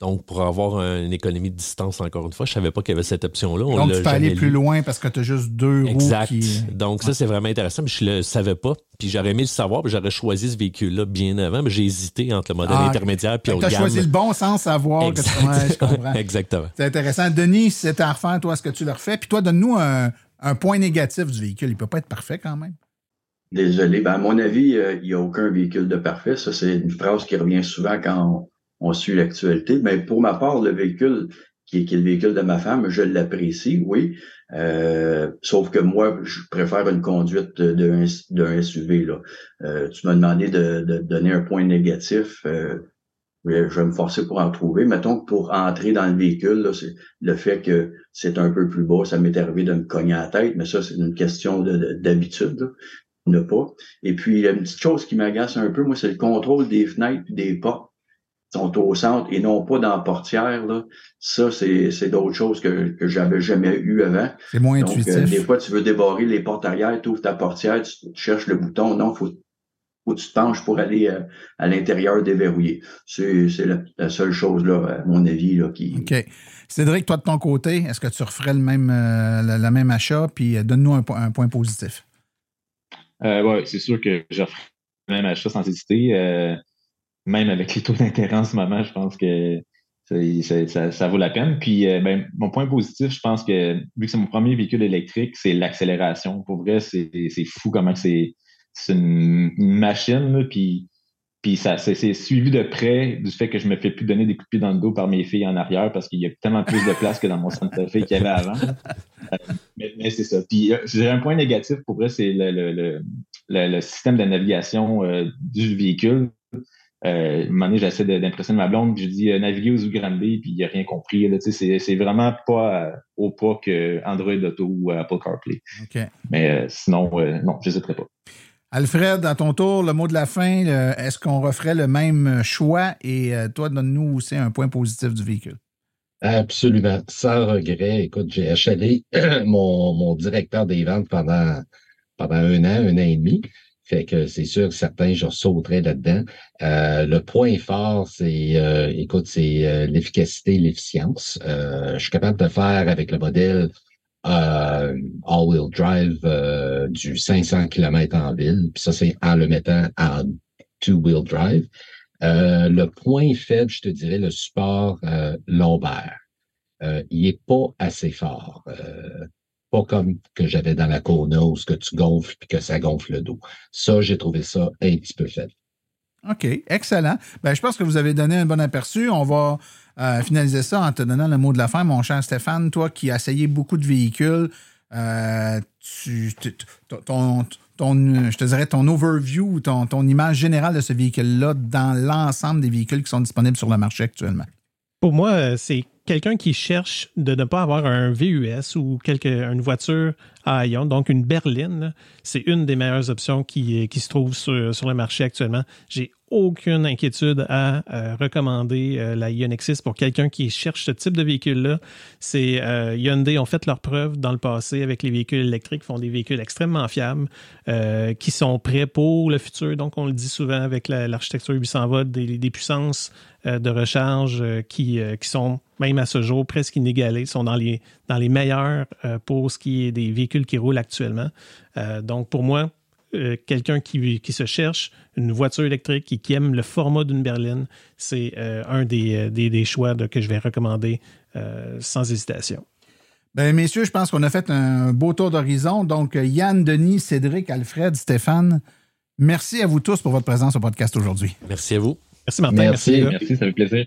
Donc, pour avoir une économie de distance, encore une fois, je ne savais pas qu'il y avait cette option-là. On Donc, tu peux aller plus lu. loin parce que tu as juste deux Exact. roues qui. Donc, ça, c'est vraiment intéressant. Mais je le savais pas. Puis j'aurais aimé le savoir. Puis j'aurais choisi ce véhicule-là bien avant. Mais j'ai hésité entre le modèle Ah, intermédiaire puis Fait haut de t'as gamme. choisi le bon sans savoir que tu. Ouais, je comprends. [LAUGHS] Exactement. C'est intéressant. Denis, c'était à refaire, toi, est-ce que tu le refais? Puis toi, donne-nous un, un point négatif du véhicule. Il peut pas être parfait quand même. Désolé. Ben, à mon avis, euh, il n'y a aucun véhicule de parfait. Ça, c'est une phrase qui revient souvent quand on, on suit l'actualité. Mais pour ma part, le véhicule, qui est, le véhicule de ma femme, je l'apprécie, oui. Euh, sauf que moi, je préfère une conduite d'un SUV. Là. Euh, tu m'as demandé de, de donner un point négatif. Euh, je vais me forcer pour en trouver. Mettons que pour entrer dans le véhicule, là, le fait que c'est un peu plus bas, ça m'est arrivé de me cogner à la tête, mais ça, c'est une question de- de- d'habitude. ne pas. Et puis, une petite chose qui m'agace un peu, moi, c'est le contrôle des fenêtres et des portes sont au centre et non pas dans la portière. Là. Ça, c'est c'est d'autres choses que, que j'avais jamais eu avant. C'est moins Donc, intuitif. euh, des fois, tu veux débarrer les portes arrière, tu ouvres ta portière, tu, tu cherches le bouton. Non, faut, faut que tu te penches pour aller euh, à l'intérieur déverrouiller. C'est c'est la, la seule chose, là, à mon avis, là, qui, OK. Cédric, toi, de ton côté, est-ce que tu referais le même, euh, le, le même achat? Puis euh, donne-nous un, un point positif. Euh, ouais, c'est sûr que j'offre le même achat sans hésiter. Même avec les taux d'intérêt en ce moment, je pense que c'est- ça, ça vaut la peine. Puis, euh, ben, mon point positif, je pense que vu que c'est mon premier véhicule électrique, c'est l'accélération. Pour vrai, c'est fou comment c'est une, machine. là, puis, puis ça c'est suivi de près du fait que je me fais plus donner des coups de pied dans le dos par mes filles en arrière parce qu'il y a tellement plus de place que dans mon Santa Fe qu'il y avait avant. Euh, mais mais c'est ça. Puis euh, j'ai un point négatif pour vrai, c'est le, le, le, le- système de navigation du véhicule. Euh, un moment donné, j'essaie d'impressionner ma blonde, puis je dis euh, naviguer aux Grande, puis il a rien compris. C'est, vraiment pas euh, au pas que Android Auto ou euh, Apple CarPlay. OK. Mais euh, sinon, euh, non, je n'hésiterai pas. Alfred, à ton tour, le mot de la fin, est-ce qu'on referait le même choix? Et euh, toi, donne-nous aussi un point positif du véhicule. Absolument, sans regret. Écoute, j'ai achalé [CLEARS THROAT] mon, mon directeur des ventes pendant, pendant un an, un an et demi. Fait que c'est sûr que certains, je sauterais là-dedans. Euh, le point fort, c'est, euh, écoute, c'est euh, l'efficacité et l'efficience. Euh, je suis capable de faire avec le modèle euh, all-wheel drive du 500 km en ville. Puis ça, c'est en le mettant en two-wheel drive. Le point faible, je te dirais, le support lombaire. Il est pas assez fort. Pas comme que j'avais dans la Kona où ce que tu gonfles puis que ça gonfle le dos. Ça, j'ai trouvé ça un petit peu faible. OK, excellent. Ben, je pense que vous avez donné un bon aperçu. On va euh, finaliser ça en te donnant le mot de la fin, mon cher Stéphane. Toi qui as essayé beaucoup de véhicules, euh, tu- ton, ton- je te dirais ton overview, ton, ton image générale de ce véhicule-là dans l'ensemble des véhicules qui sont disponibles sur le marché actuellement. Pour moi, euh, c'est quelqu'un qui cherche de ne pas avoir un VUS ou quelque, une voiture à ion, donc une berline, c'est une des meilleures options qui, qui se trouve sur, sur le marché actuellement. J'ai aucune inquiétude à euh, recommander euh, la Ionexis pour quelqu'un qui cherche ce type de véhicule-là. C'est euh, Hyundai ont fait leur preuve dans le passé avec les véhicules électriques, font des véhicules extrêmement fiables, qui sont prêts pour le futur. Donc, on le dit souvent avec l'architecture 800 volts, des, des puissances de recharge qui, qui sont même à ce jour presque inégalées, sont dans les, dans les meilleurs pour ce qui est des véhicules qui roulent actuellement. donc, pour moi, euh, quelqu'un qui, qui, se cherche une voiture électrique qui, qui aime le format d'une berline, c'est euh, un des, euh, des, des choix que je vais recommander sans hésitation. Bien, messieurs, je pense qu'on a fait un beau tour d'horizon. Donc, Yann, Denis, Cédric, Alfred, Stéphane, merci à vous tous pour votre présence au podcast aujourd'hui. Merci à vous. Merci, Martin. Merci, merci, merci ça fait plaisir.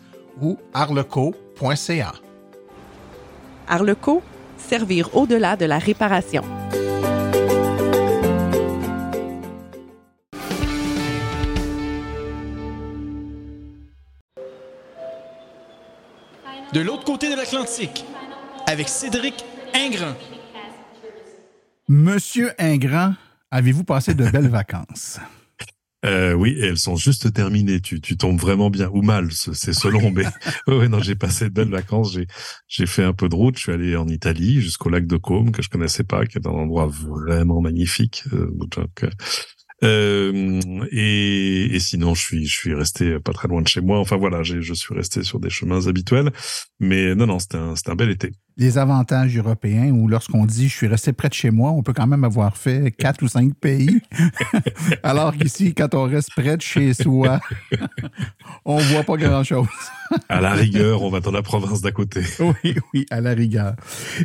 ou arleco.ca. Arleco, servir au-delà de la réparation. De l'autre côté de l'Atlantique, avec Cédric Ingrand. Monsieur Ingrand, avez-vous passé de belles [LAUGHS] vacances? Euh, oui, elles sont juste terminées. Tu, tu tombes vraiment bien ou mal, c'est selon. mais [LAUGHS] ouais, non, j'ai passé de belles vacances. J'ai, j'ai fait un peu de route. Je suis allé en Italie jusqu'au lac de Côme que je connaissais pas, qui est un endroit vraiment magnifique. Euh, donc, euh, et, et, sinon, je suis, je suis resté pas très loin de chez moi. Enfin voilà, je suis resté sur des chemins habituels. Mais non, non, c'était un, un bel été. Les avantages européens, où lorsqu'on dit je suis resté près de chez moi, on peut quand même avoir fait quatre ou cinq pays. [LAUGHS] Alors qu'ici, quand on reste près de chez soi, [LAUGHS] on voit pas grand-chose. à la rigueur, on va dans la province d'à côté. [LAUGHS] oui, oui, à la rigueur.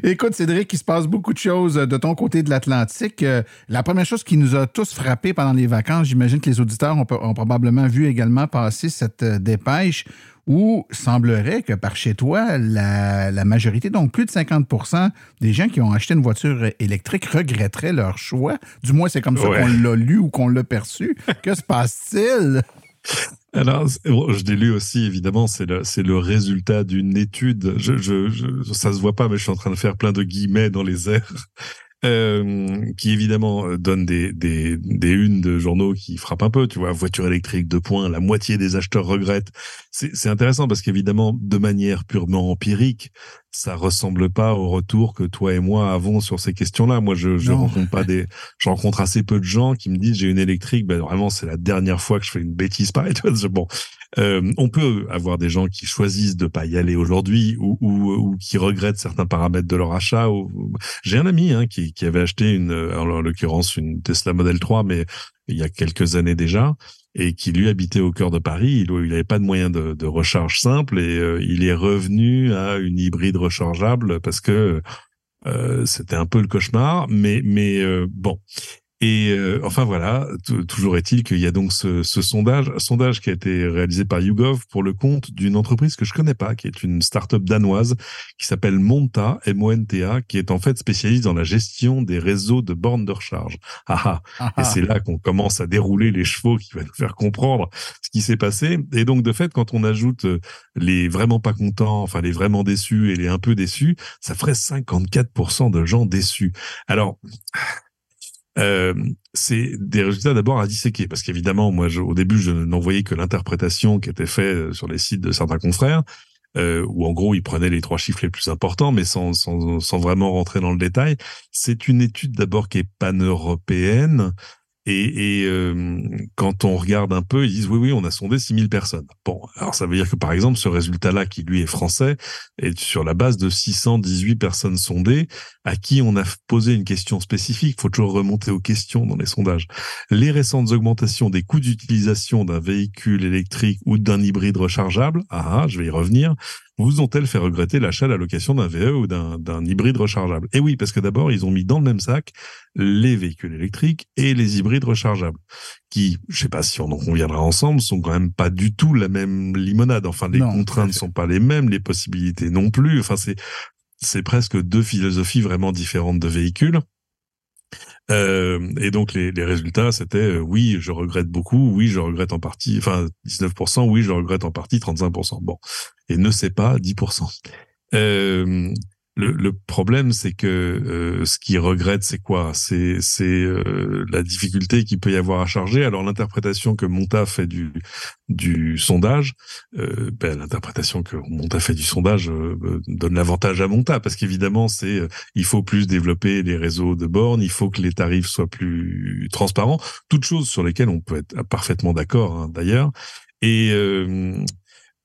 Écoute, Cédric, il se passe beaucoup de choses de ton côté de l'Atlantique. Euh, la première chose qui nous a tous frappés pendant les vacances, j'imagine que les auditeurs ont, ont probablement vu également passer cette euh, dépêche où semblerait que par chez toi, la, majorité, donc plus de 50 des gens qui ont acheté une voiture électrique regretteraient leur choix? Du moins, c'est comme ça qu'on l'a lu ou qu'on l'a perçu. que se passe-t-il? Alors, je l'ai lu aussi, évidemment, c'est le, résultat d'une étude. Je, je, je, ça se voit pas, mais je suis en train de faire plein de guillemets dans les airs. Euh, qui évidemment euh, donne des, des, des unes de journaux qui frappent un peu, tu vois, voiture électrique, de points, la moitié des acheteurs regrettent. C'est intéressant parce qu'évidemment, de manière purement empirique, ça ressemble pas au retour que toi et moi avons sur ces questions-là. Moi, je, je rencontre pas des, je rencontre assez peu de gens qui me disent j'ai une électrique. Ben vraiment, c'est la dernière fois que je fais une bêtise pareille. [LAUGHS] Bon, euh, on peut avoir des gens qui choisissent de pas y aller aujourd'hui ou, ou, ou, qui regrettent certains paramètres de leur achat. J'ai un ami hein, qui, qui avait acheté une, en l'occurrence une Tesla Model 3, mais il y a quelques années déjà et qui lui habitait au cœur de Paris. Il n'avait pas de moyen de, recharge simple et euh, il est revenu à une hybride rechargeable parce que euh, c'était un peu le cauchemar. Mais, mais euh, bon, Et euh, enfin voilà, toujours est-il qu'il y a donc ce, ce, sondage, sondage qui a été réalisé par YouGov pour le compte d'une entreprise que je connais pas, qui est une start-up danoise qui s'appelle Monta, M-O-N-T-A, qui est en fait spécialiste dans la gestion des réseaux de bornes de recharge. Ah, ah. Et c'est là qu'on commence à dérouler les chevaux qui va nous faire comprendre ce qui s'est passé. Et donc de fait, quand on ajoute euh, les vraiment pas contents, enfin les vraiment déçus et les un peu déçus, ça ferait 54% de gens déçus. Alors euh, c'est des résultats d'abord à disséquer parce qu'évidemment moi au début je n'en voyais que l'interprétation qui était faite euh, sur les sites de certains confrères euh, où en gros ils prenaient les trois chiffres les plus importants mais sans, sans, sans vraiment rentrer dans le détail. C'est une étude d'abord qui est pan-européenne et, et euh, quand on regarde un peu, ils disent oui, oui, on a sondé 6000 personnes. Bon, alors ça veut dire que par exemple, ce résultat-là, qui lui est français, est sur la base de 618 personnes sondées, à qui on a posé une question spécifique. Il faut toujours remonter aux questions dans les sondages. Les récentes augmentations des coûts d'utilisation d'un véhicule électrique ou d'un hybride rechargeable, ah, ah je vais y revenir, vous ont-elles fait regretter l'achat, la location d'un VE ou d'un hybride rechargeable? Et oui, parce que d'abord, ils ont mis dans le même sac les véhicules électriques et les hybrides rechargeables, qui, je sais pas si on en conviendra ensemble, sont quand même pas du tout la même limonade. Enfin, les contraintes ne sont pas les mêmes, les possibilités non plus. Enfin, c'est c'est presque deux philosophies vraiment différentes de véhicules. Euh, et donc les, les résultats, c'était euh, oui, je regrette beaucoup, oui, je regrette en partie, enfin 19%, oui, je regrette en partie 35%. Bon, et ne sait pas 10%. Euh, le, le, problème, c'est que euh, ce qu'ils regrettent, c'est quoi? C'est euh, la difficulté qu'il peut y avoir à charger. Alors l'interprétation que Monta fait du du sondage, euh, ben, l'interprétation que Monta fait du sondage donne l'avantage à Monta parce qu'évidemment, c'est il faut plus développer les réseaux de bornes, il faut que les tarifs soient plus transparents, toutes choses sur lesquelles on peut être parfaitement d'accord hein, d'ailleurs. Et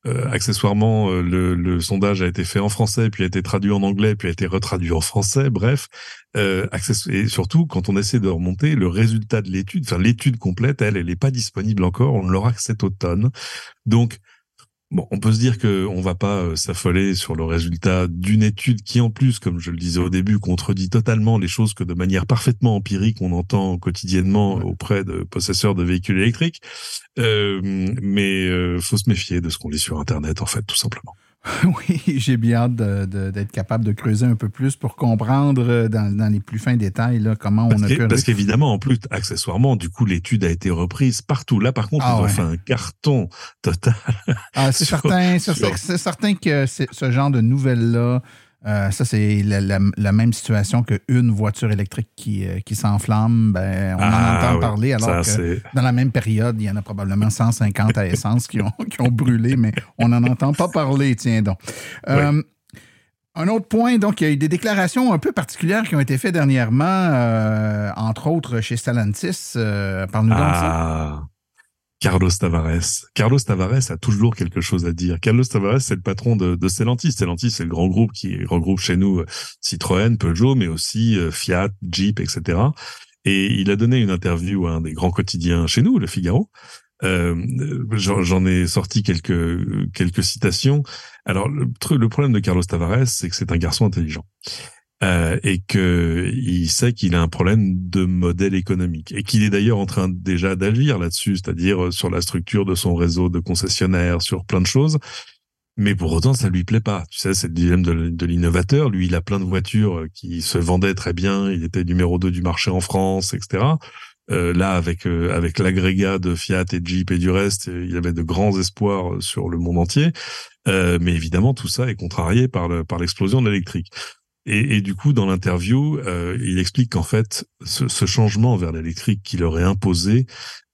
euh, accessoirement, euh, le, le, sondage a été fait en français, puis a été traduit en anglais, puis a été retraduit en français. Bref, euh, et surtout quand on essaie de remonter le résultat de l'étude, enfin l'étude complète, elle, elle n'est pas disponible encore. On l'aura que cet automne. Donc Bon, on peut se dire que on va pas euh, s'affoler sur le résultat d'une étude qui, en plus, comme je le disais au début, contredit totalement les choses que de manière parfaitement empirique on entend quotidiennement auprès de possesseurs de véhicules électriques. Euh, mais euh, faut se méfier de ce qu'on lit sur Internet, en fait, tout simplement. [LAUGHS] Oui, j'ai bien hâte d'être capable de creuser un peu plus pour comprendre euh, dans, les plus fins détails là, comment on a pu... Parce qu'évidemment, en plus, accessoirement, du coup, l'étude a été reprise partout. Là, par contre, ah ils ont fait un carton total. Ah, c'est [LAUGHS] certain, c'est certain que ce genre de nouvelles-là, euh, ça, c'est la, même situation qu'une voiture électrique qui, euh, qui s'enflamme. Ben, on en ah entend parler, alors que dans la même période, il y en a probablement 150 à essence qui ont, qui ont brûlé, mais on n'en entend pas parler, tiens donc. Euh, un autre point, donc, il y a eu des déclarations un peu particulières qui ont été faites dernièrement, entre autres chez Stellantis. Parle-nous donc ça. Ah. Carlos Tavares. Carlos Tavares a toujours quelque chose à dire. Carlos Tavares, c'est le patron de, de Stellantis. Stellantis, c'est le grand groupe qui regroupe chez nous euh, Citroën, Peugeot, mais aussi euh, Fiat, Jeep, etc. Et il a donné une interview à un des grands quotidiens chez nous, Le Figaro. Euh, J'en ai sorti quelques quelques citations. Alors le, le problème de Carlos Tavares, c'est que c'est un garçon intelligent euh, et que il sait qu'il a un problème de modèle économique et qu'il est d'ailleurs en train déjà d'agir là-dessus, c'est-à-dire euh, sur la structure de son réseau de concessionnaires, sur plein de choses. Mais pour autant, ça lui plaît pas. Tu sais, c'est le dilemme de, l'innovateur. Lui, il a plein de voitures euh, qui se vendaient très bien. Il était numéro 2 du marché en France, etc. Là, avec avec l'agrégat de Fiat et Jeep et du reste, il avait de grands espoirs sur le monde entier. Mais évidemment, tout ça est contrarié par par l'explosion de l'électrique. Et, et, du coup, dans l'interview, euh, il explique qu'en fait, ce, changement vers l'électrique qu'il aurait imposé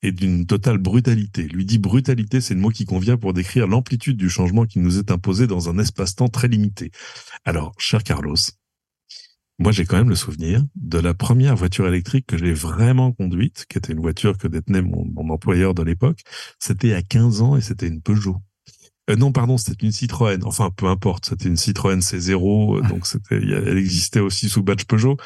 est d'une totale brutalité. lui dit brutalité, c'est le mot qui convient pour décrire l'amplitude du changement qui nous est imposé dans un espace-temps très limité. Alors, cher Carlos, moi j'ai quand même le souvenir de la première voiture électrique que j'ai vraiment conduite, qui était une voiture que détenait mon, mon employeur de l'époque. C'était à 15 ans et c'était une Peugeot. Euh, non, pardon, c'était une Citroën. Enfin, peu importe, c'était une Citroën C0, euh, donc c'était, elle existait aussi sous badge Peugeot.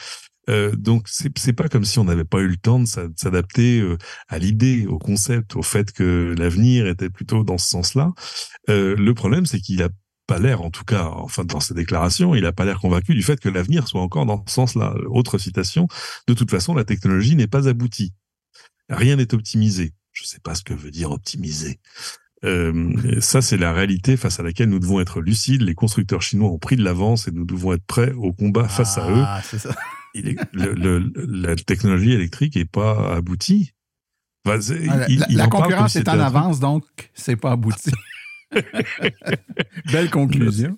Euh, donc c'est c'est pas comme si on n'avait pas eu le temps de s'adapter euh, à l'idée, au concept, au fait que l'avenir était plutôt dans ce sens-là. le problème, c'est qu'il a pas l'air, en tout cas, enfin dans ses déclarations, il n'a pas l'air convaincu du fait que l'avenir soit encore dans ce sens-là. Autre citation, de toute façon, la technologie n'est pas aboutie. Rien n'est optimisé. Je ne sais pas ce que veut dire optimiser. Euh, ça, c'est la réalité face à laquelle nous devons être lucides. Les constructeurs chinois ont pris de l'avance et nous devons être prêts au combat face à eux. Ah, c'est ça. Il est- le- le- la technologie électrique est pas aboutie. Enfin, Ah, la il- la- il concurrence est en avance, donc c'est pas abouti. [LAUGHS] Belle conclusion.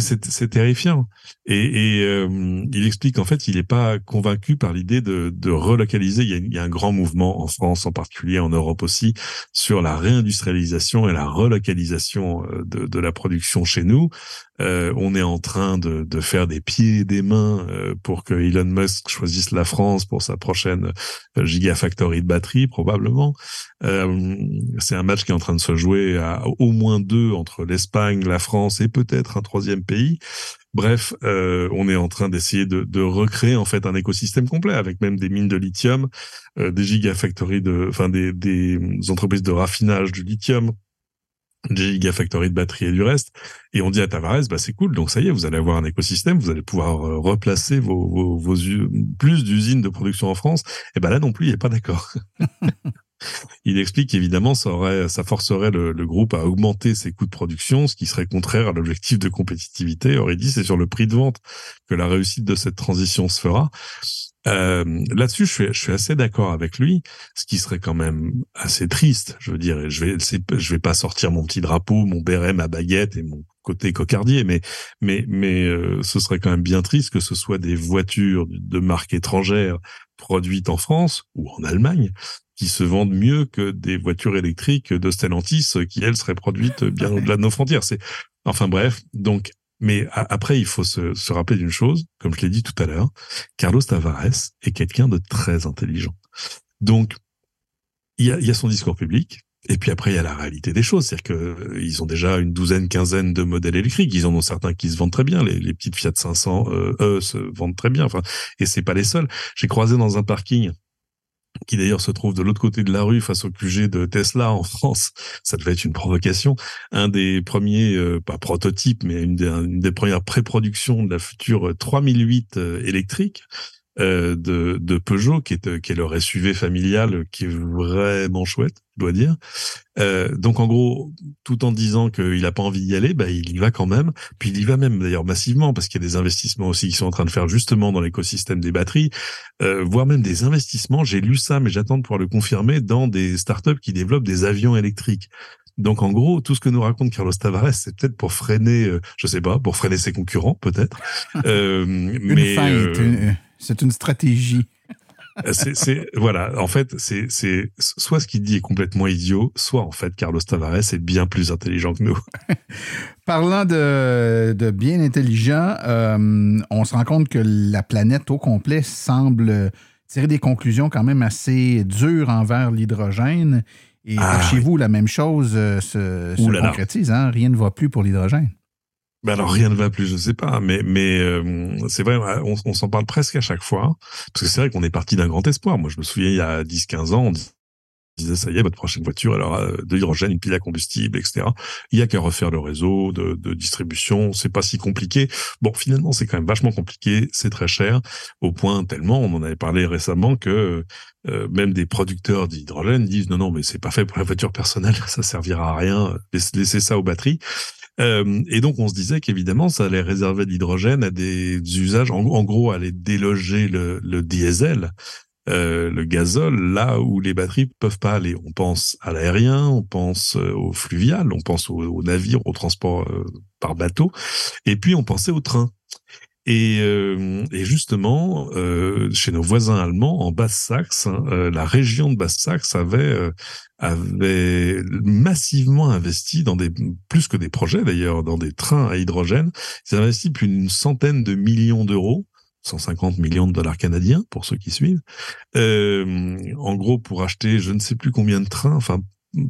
C'est terrifiant. Et, et, euh, il explique en fait, il n'est pas convaincu par l'idée de, de relocaliser. Il y, a, il y a un grand mouvement en France, en particulier en Europe aussi, sur la réindustrialisation et la relocalisation euh, de, de la production chez nous. Euh, on est en train de, de faire des pieds et des mains euh, pour que Elon Musk choisisse la France pour sa prochaine euh, gigafactory de batterie, probablement. Euh, c'est un match qui est en train de se jouer à au moins deux entre l'Espagne, la France et peut-être un troisième pays. Bref, euh, on est en train d'essayer de, recréer en fait un écosystème complet avec même des mines de lithium, euh, des gigafactories de, enfin des, entreprises de raffinage du lithium, des gigafactories de batteries et du reste. Et on dit à Tavares, bah c'est cool, donc ça y est, vous allez avoir un écosystème, vous allez pouvoir euh, replacer vos, plus d'usines de production en France. Et ben là non plus, il est pas d'accord. [LAUGHS] Il explique qu'évidemment, ça aurait, ça forcerait le, le groupe à augmenter ses coûts de production, ce qui serait contraire à l'objectif de compétitivité. Aurait dit, c'est sur le prix de vente que la réussite de cette transition se fera. Euh, Là-dessus, je suis, je suis assez d'accord avec lui, ce qui serait quand même assez triste. Je veux dire, je vais, je vais pas sortir mon petit drapeau, mon béret, ma baguette et mon côté cocardier, mais mais mais euh, ce serait quand même bien triste que ce soit des voitures de marque étrangère produites en France ou en Allemagne qui se vendent mieux que des voitures électriques de Stellantis euh, qui elles seraient produites bien au-delà de nos frontières. C'est enfin bref, donc mais après il faut se, se rappeler d'une chose, comme je l'ai dit tout à l'heure, Carlos Tavares est quelqu'un de très intelligent. Donc il y a, y a son discours public, et puis après, il y a la réalité des choses. C'est-à-dire que euh, ils ont déjà une douzaine, quinzaine de modèles électriques. Ils en ont certains qui se vendent très bien. Les, les petites Fiat 500 euh, eux, se vendent très bien. Enfin, et c'est pas les seuls. J'ai croisé dans un parking qui d'ailleurs se trouve de l'autre côté de la rue face au QG de Tesla en France. Ça devait être une provocation. Un des premiers, euh, pas prototypes, mais une des, une des premières pré-productions de la future 3008 euh, électrique euh, de, de Peugeot, qui est, qui est leur SUV familial, qui est vraiment chouette, je dois dire. Euh, donc en gros, tout en disant qu'il n'a pas envie d'y aller, bah, il y va quand même. Puis il y va même d'ailleurs massivement parce qu'il y a des investissements aussi qui sont en train de faire justement dans l'écosystème des batteries, euh, voire même des investissements. J'ai lu ça, mais j'attends de pouvoir le confirmer dans des startups qui développent des avions électriques. Donc en gros, tout ce que nous raconte Carlos Tavares, c'est peut-être pour freiner, euh, je sais pas, pour freiner ses concurrents, peut-être. [LAUGHS] Euh, Une mais euh, une- c'est une stratégie. c'est, c'est- voilà. En fait, c'est, c'est soit ce qu'il dit est complètement idiot, soit en fait Carlos Tavares est bien plus intelligent que nous. [LAUGHS] Parlant de, de bien intelligent, euh, on se rend compte que la planète au complet semble tirer des conclusions quand même assez dures envers l'hydrogène. Et Ah, chez vous, la même chose euh, se, se concrétise. hein? Rien ne va plus pour l'hydrogène. Ben alors rien ne va plus, je sais pas, mais mais euh, c'est vrai, on, s'en parle presque à chaque fois, parce que c'est vrai qu'on est parti d'un grand espoir. Moi, je me souviens il y a 10-15 ans, on disait ça y est, votre prochaine voiture, elle aura de l'hydrogène, une pile à combustible, etc. Il y a qu'à refaire le réseau de, de distribution, c'est pas si compliqué. Bon, finalement, c'est quand même vachement compliqué, c'est très cher, au point tellement, on en avait parlé récemment que euh, même des producteurs d'hydrogène disent non non, mais c'est pas fait pour la voiture personnelle, [LAUGHS] ça servira à rien, laissez ça aux batteries. Euh, et donc, on se disait qu'évidemment, ça allait réserver l'hydrogène à des usages, en, gros, aller déloger le, le diesel, euh, le gazole, là où les batteries peuvent pas aller. On pense à l'aérien, on pense euh, au fluvial, on pense au, au navire, au transport euh, par bateau, et puis on pensait au train. Et, euh, et justement, euh, chez nos voisins allemands, en Basse-Saxe, hein, euh, la région de Basse-Saxe avait euh, avait massivement investi dans des plus que des projets d'ailleurs, dans des trains à hydrogène. Ils ont investi plus d'une centaine de millions d'euros. 150 millions de dollars canadiens pour ceux qui suivent. Euh, en gros, pour acheter je ne sais plus combien de trains, enfin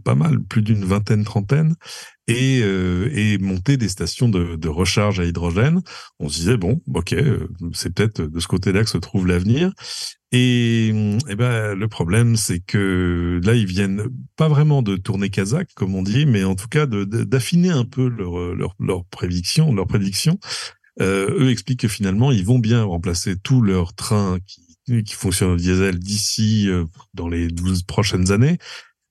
pas mal, plus d'une vingtaine, trentaine, et, euh, et monter des stations de, de, recharge à hydrogène. On se disait bon, ok, euh, c'est peut-être de ce côté-là que se trouve l'avenir. Et, et ben le problème, c'est que là, ils viennent pas vraiment de tourner kazakh, comme on dit, mais en tout cas d'affiner un peu leur, leur, leur prédiction, leur prédiction. Euh, eux expliquent que finalement, ils vont bien remplacer tous leurs trains qui qui fonctionnent au diesel d'ici euh, dans les 12 prochaines années,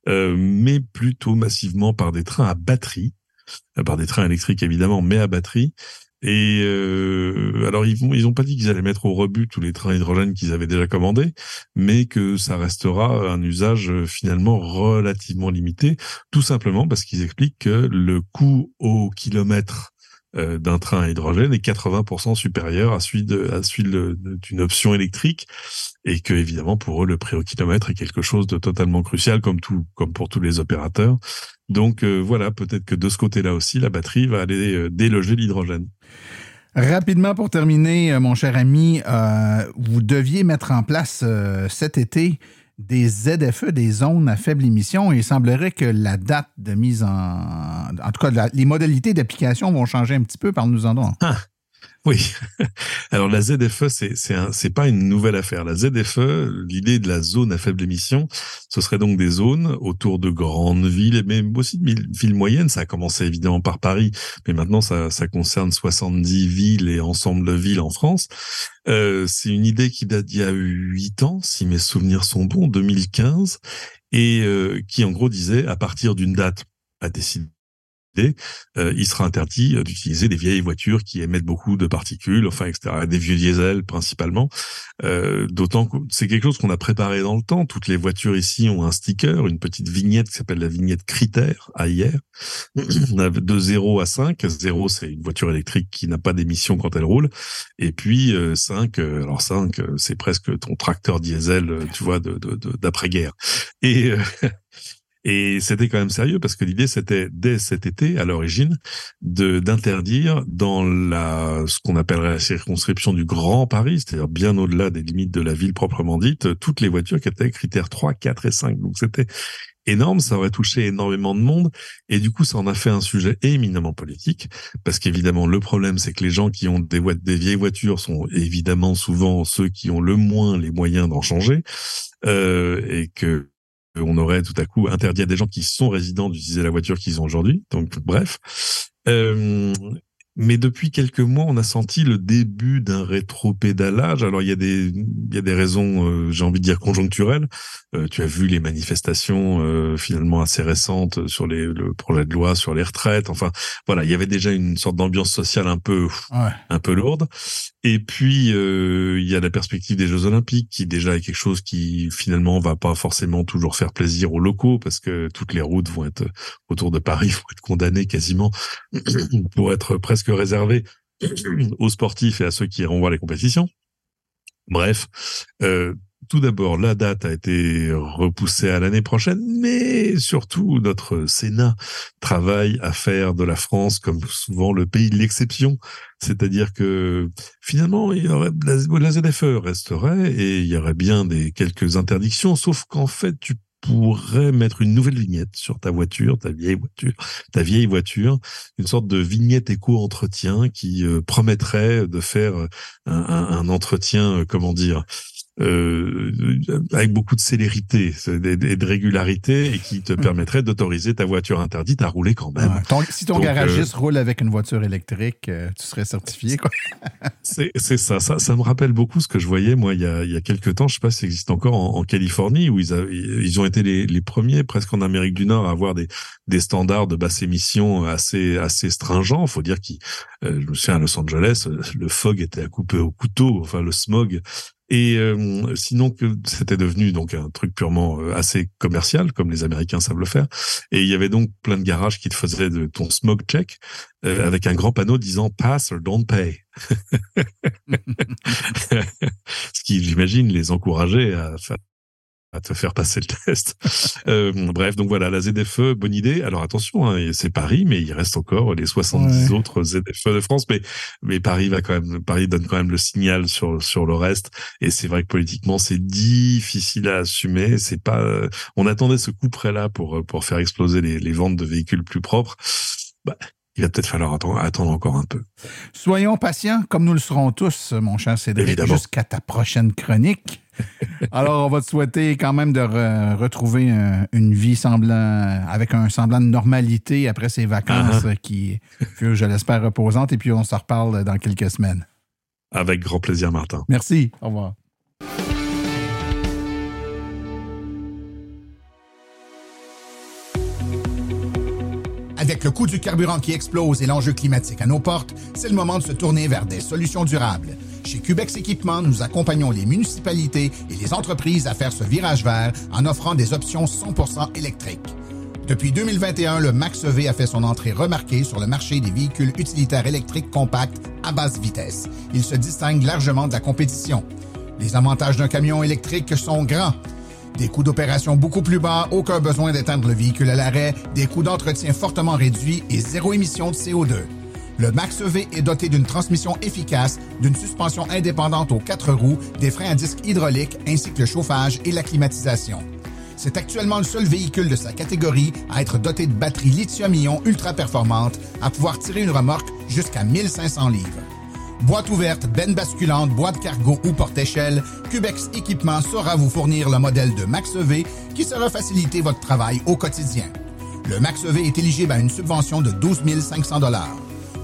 mais plutôt massivement par des trains à batterie, euh, par des trains électriques évidemment, mais à batterie. Et euh, alors ils ils ont pas dit qu'ils allaient mettre au rebut tous les trains hydrogène qu'ils avaient déjà commandés, mais que ça restera un usage finalement relativement limité, tout simplement parce qu'ils expliquent que le coût au kilomètre euh, d'un train à hydrogène est 80% supérieur à celui à celui d'une option électrique et que évidemment pour eux le prix au kilomètre est quelque chose de totalement crucial comme tout comme pour tous les opérateurs. Donc euh, voilà, peut-être que de ce côté-là aussi la batterie va aller euh, déloger l'hydrogène. Rapidement pour terminer, mon cher ami, vous deviez mettre en place cet été des ZFE, des zones à faible émission, et il semblerait que la date de mise en... En tout cas, les modalités d'application vont changer un petit peu. Parle-nous-en donc. Ah, oui. [LAUGHS] Alors la ZFE, c'est c'est pas une nouvelle affaire. La ZFE, l'idée de la zone à faible émission, ce serait donc des zones autour de grandes villes, mais aussi de villes moyennes. Ça a commencé évidemment par Paris, mais maintenant ça, ça concerne 70 villes et ensemble de villes en France. Euh, c'est une idée qui date d'il y a huit ans, si mes souvenirs sont bons, 2015, et euh, qui en gros disait à partir d'une date à décider euh, il sera interdit euh, d'utiliser des vieilles voitures qui émettent beaucoup de particules, enfin, etc., des vieux diesels principalement. Euh, D'autant que c'est quelque chose qu'on a préparé dans le temps. Toutes les voitures ici ont un sticker, une petite vignette qui s'appelle la vignette critère [CLEARS THROAT] AIR, de 0 à 5. 0, c'est une voiture électrique qui n'a pas d'émission quand elle roule. Et puis 5, euh, alors 5, c'est presque ton tracteur diesel, tu vois, d'après-guerre. Et [LAUGHS] Et c'était quand même sérieux parce que l'idée c'était dès cet été à l'origine de d'interdire dans la ce qu'on appellerait la circonscription du Grand Paris, c'est-à-dire bien au-delà des limites de la ville proprement dite, toutes les voitures qui étaient critères 3, 4 et 5. Donc c'était énorme, ça aurait touché énormément de monde et du coup ça en a fait un sujet éminemment politique parce qu'évidemment le problème c'est que les gens qui ont des, des vieilles voitures sont évidemment souvent ceux qui ont le moins les moyens d'en changer euh, et que on aurait tout à coup interdit à des gens qui sont résidents d'utiliser la voiture qu'ils ont aujourd'hui. Donc, bref. Euh, mais depuis quelques mois, on a senti le début d'un rétro-pédalage. Alors il y a des il y a des raisons, euh, j'ai envie de dire conjoncturelles. Euh, tu as vu les manifestations euh, finalement assez récentes sur les, le projet de loi sur les retraites. Enfin voilà, il y avait déjà une sorte d'ambiance sociale un peu un peu lourde. Et puis il y a la perspective des Jeux Olympiques qui déjà est quelque chose qui finalement va pas forcément toujours faire plaisir aux locaux parce que toutes les routes vont être autour de Paris vont être condamnées quasiment [CLEARS THROAT] pour être presque réservé [CLEARS THROAT] aux sportifs et à ceux qui voir les compétitions. Bref, euh, tout d'abord, la date a été repoussée à l'année prochaine, mais surtout, notre Sénat travaille à faire de la France, comme souvent, le pays de l'exception. C'est-à-dire que finalement, la, la ZFE resterait et il y aurait bien des quelques interdictions, sauf qu'en fait, tu pourrais mettre une nouvelle vignette sur ta voiture, ta vieille voiture, ta vieille voiture, une sorte de vignette éco-entretien qui euh, promettrait de faire un, un entretien, euh, comment dire, euh, avec beaucoup de célérité et de régularité et qui te mmh. permettrait d'autoriser ta voiture interdite à rouler quand même. si ton garagiste euh, roule avec une voiture électrique, euh, tu serais certifié. quoi. [LAUGHS] c'est ça, ça. Ça me rappelle beaucoup ce que je voyais, moi, il y a, il y a quelques temps, je sais pas si ça existe encore en, Californie, où ils, ils ont été les, les, premiers, presque en Amérique du Nord, à avoir des, des standards de basse émission assez, assez stringents. Il faut dire que je me souviens à Los Angeles, le fog était à couper au couteau, enfin le smog et euh, sinon que c'était devenu donc un truc purement euh, assez commercial, comme les Américains savent le faire. Et il y avait donc plein de garages qui te faisaient de ton smog check euh, avec un grand panneau disant Pass or don't pay. [LAUGHS] [LAUGHS] Ce qui, j'imagine, les encourageait à faire à te faire passer le test. [LAUGHS] Euh, bref, donc voilà, la ZFE, bonne idée. Alors attention, hein, c'est Paris, mais il reste encore les 70 autres ZFE de France. Mais, mais Paris va quand même, Paris donne quand même le signal sur, sur le reste. Et c'est vrai que politiquement, c'est difficile à assumer. C'est pas, on attendait ce coup près là pour, pour faire exploser les, les ventes de véhicules plus propres. Bah, il va peut-être falloir attendre, attendre, encore un peu. Soyons patients, comme nous le serons tous, mon cher Cédric, jusqu'à ta prochaine chronique. Alors, on va te souhaiter quand même de retrouver une vie semblant, avec un semblant de normalité après ces vacances Uh-huh. qui furent, je l'espère, reposantes. Et puis, on se reparle dans quelques semaines. Avec grand plaisir, Martin. Merci. Au revoir. Avec le coût du carburant qui explose et l'enjeu climatique à nos portes, c'est le moment de se tourner vers des solutions durables. Chez Cubex Équipement, nous accompagnons les municipalités et les entreprises à faire ce virage vert en offrant des options 100% électriques. Depuis 2021, le Max EV a fait son entrée remarquée sur le marché des véhicules utilitaires électriques compacts à basse vitesse. Il se distingue largement de la compétition. Les avantages d'un camion électrique sont grands. Des coûts d'opération beaucoup plus bas, aucun besoin d'éteindre le véhicule à l'arrêt, des coûts d'entretien fortement réduits et zéro émission de CO2. Le Max EV est doté d'une transmission efficace, d'une suspension indépendante aux quatre roues, des freins à disque hydrauliques ainsi que le chauffage et la climatisation. C'est actuellement le seul véhicule de sa catégorie à être doté de batteries lithium-ion ultra performantes à pouvoir tirer une remorque jusqu'à 1500 livres. Boîte ouverte, benne basculante, boîte cargo ou porte-échelle, Cubex Équipement saura vous fournir le modèle de Max EV qui saura faciliter votre travail au quotidien. Le Max EV est éligible à une subvention de 12 500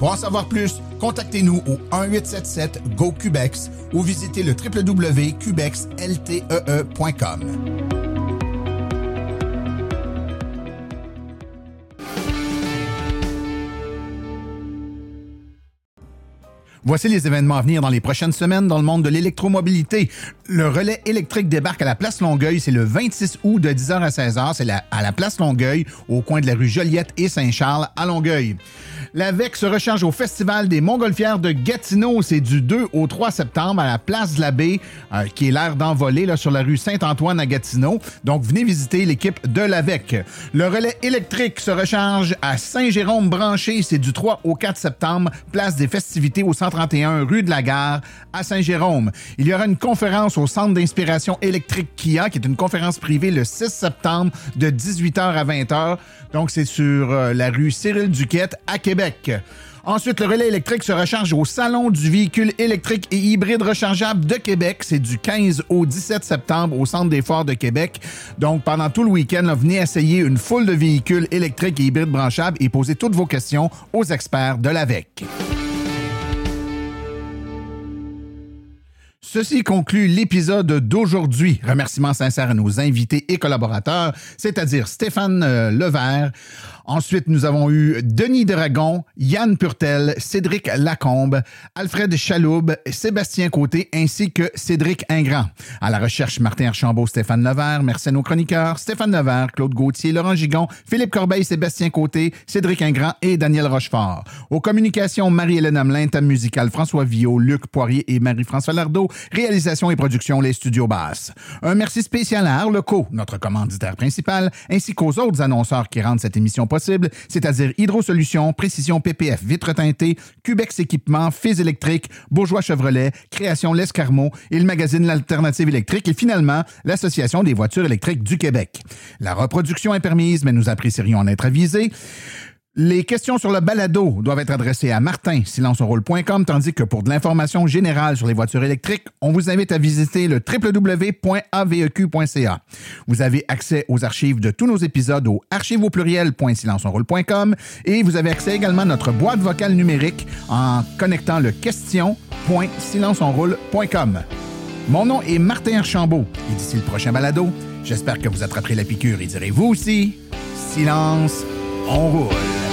Pour en savoir plus, contactez-nous au 1-877-GO-CUBEX ou visitez le www.cubexltee.com. Voici les événements à venir dans les prochaines semaines dans le monde de l'électromobilité. Le relais électrique débarque à la place Longueuil. C'est le 26 août de 10h à 16h. C'est la- à la place Longueuil, au coin de la rue Joliette et Saint-Charles à Longueuil. L'AVEC se recharge au Festival des Montgolfières de Gatineau. C'est du 2 au 3 septembre à la place de la Baie, euh, qui est l'air d'envoler sur la rue Saint-Antoine à Gatineau. Donc, venez visiter l'équipe de l'AVEC. Le relais électrique se recharge à Saint-Jérôme-Branché. C'est du 3 au 4 septembre, place des festivités au 131 rue de la Gare à Saint-Jérôme. Il y aura une conférence au Centre d'inspiration électrique KIA, qui est une conférence privée le 6 septembre de 18h à 20h. Donc, c'est sur euh, la rue Cyril Duquette à Québec. Ensuite, le relais électrique se recharge au Salon du véhicule électrique et hybride rechargeable de Québec. C'est du 15 au 17 septembre au Centre des Forts de Québec. Donc, pendant tout le week-end, venez essayer une foule de véhicules électriques et hybrides branchables et posez toutes vos questions aux experts de l'AVEC. Ceci conclut l'épisode d'aujourd'hui. Remerciements sincères à nos invités et collaborateurs, c'est-à-dire Stéphane euh, Levert. Ensuite, nous avons eu Denis Dragon, Yann Purtel, Cédric Lacombe, Alfred Chaloub, Sébastien Côté ainsi que Cédric Ingrand. À la recherche, Martin Archambault, Stéphane Levert. Merci à nos chroniqueurs Stéphane Levert, Claude Gauthier, Laurent Gigon, Philippe Corbeil, Sébastien Côté, Cédric Ingrand et Daniel Rochefort. Aux communications, Marie-Hélène Hamelin, thème musical François Villot, Luc Poirier et Marie-François Lardeau. Réalisation et production, les studios basses. Un merci spécial à Arleco, notre commanditaire principal, ainsi qu'aux autres annonceurs qui rendent cette émission c'est-à-dire Hydro Solutions, Précision PPF, Vitre teintée, Cubex Équipement, Fils électrique, Bourgeois Chevrolet, Création L'Escarmot et le magazine L'Alternative électrique et finalement l'Association des voitures électriques du Québec. La reproduction est permise, mais nous apprécierions en être avisés. Les questions sur le balado doivent être adressées à martin, silenceonrôle.com, tandis que pour de l'information générale sur les voitures électriques, on vous invite à visiter le www.aveq.ca. Vous avez accès aux archives de tous nos épisodes au archive au pluriel.silenceonrôle.com et vous avez accès également à notre boîte vocale numérique en connectant le question.silenceonrôle.com. Mon nom est Martin Archambault et d'ici le prochain balado, j'espère que vous attraperez la piqûre et direz vous aussi, silence, enroll.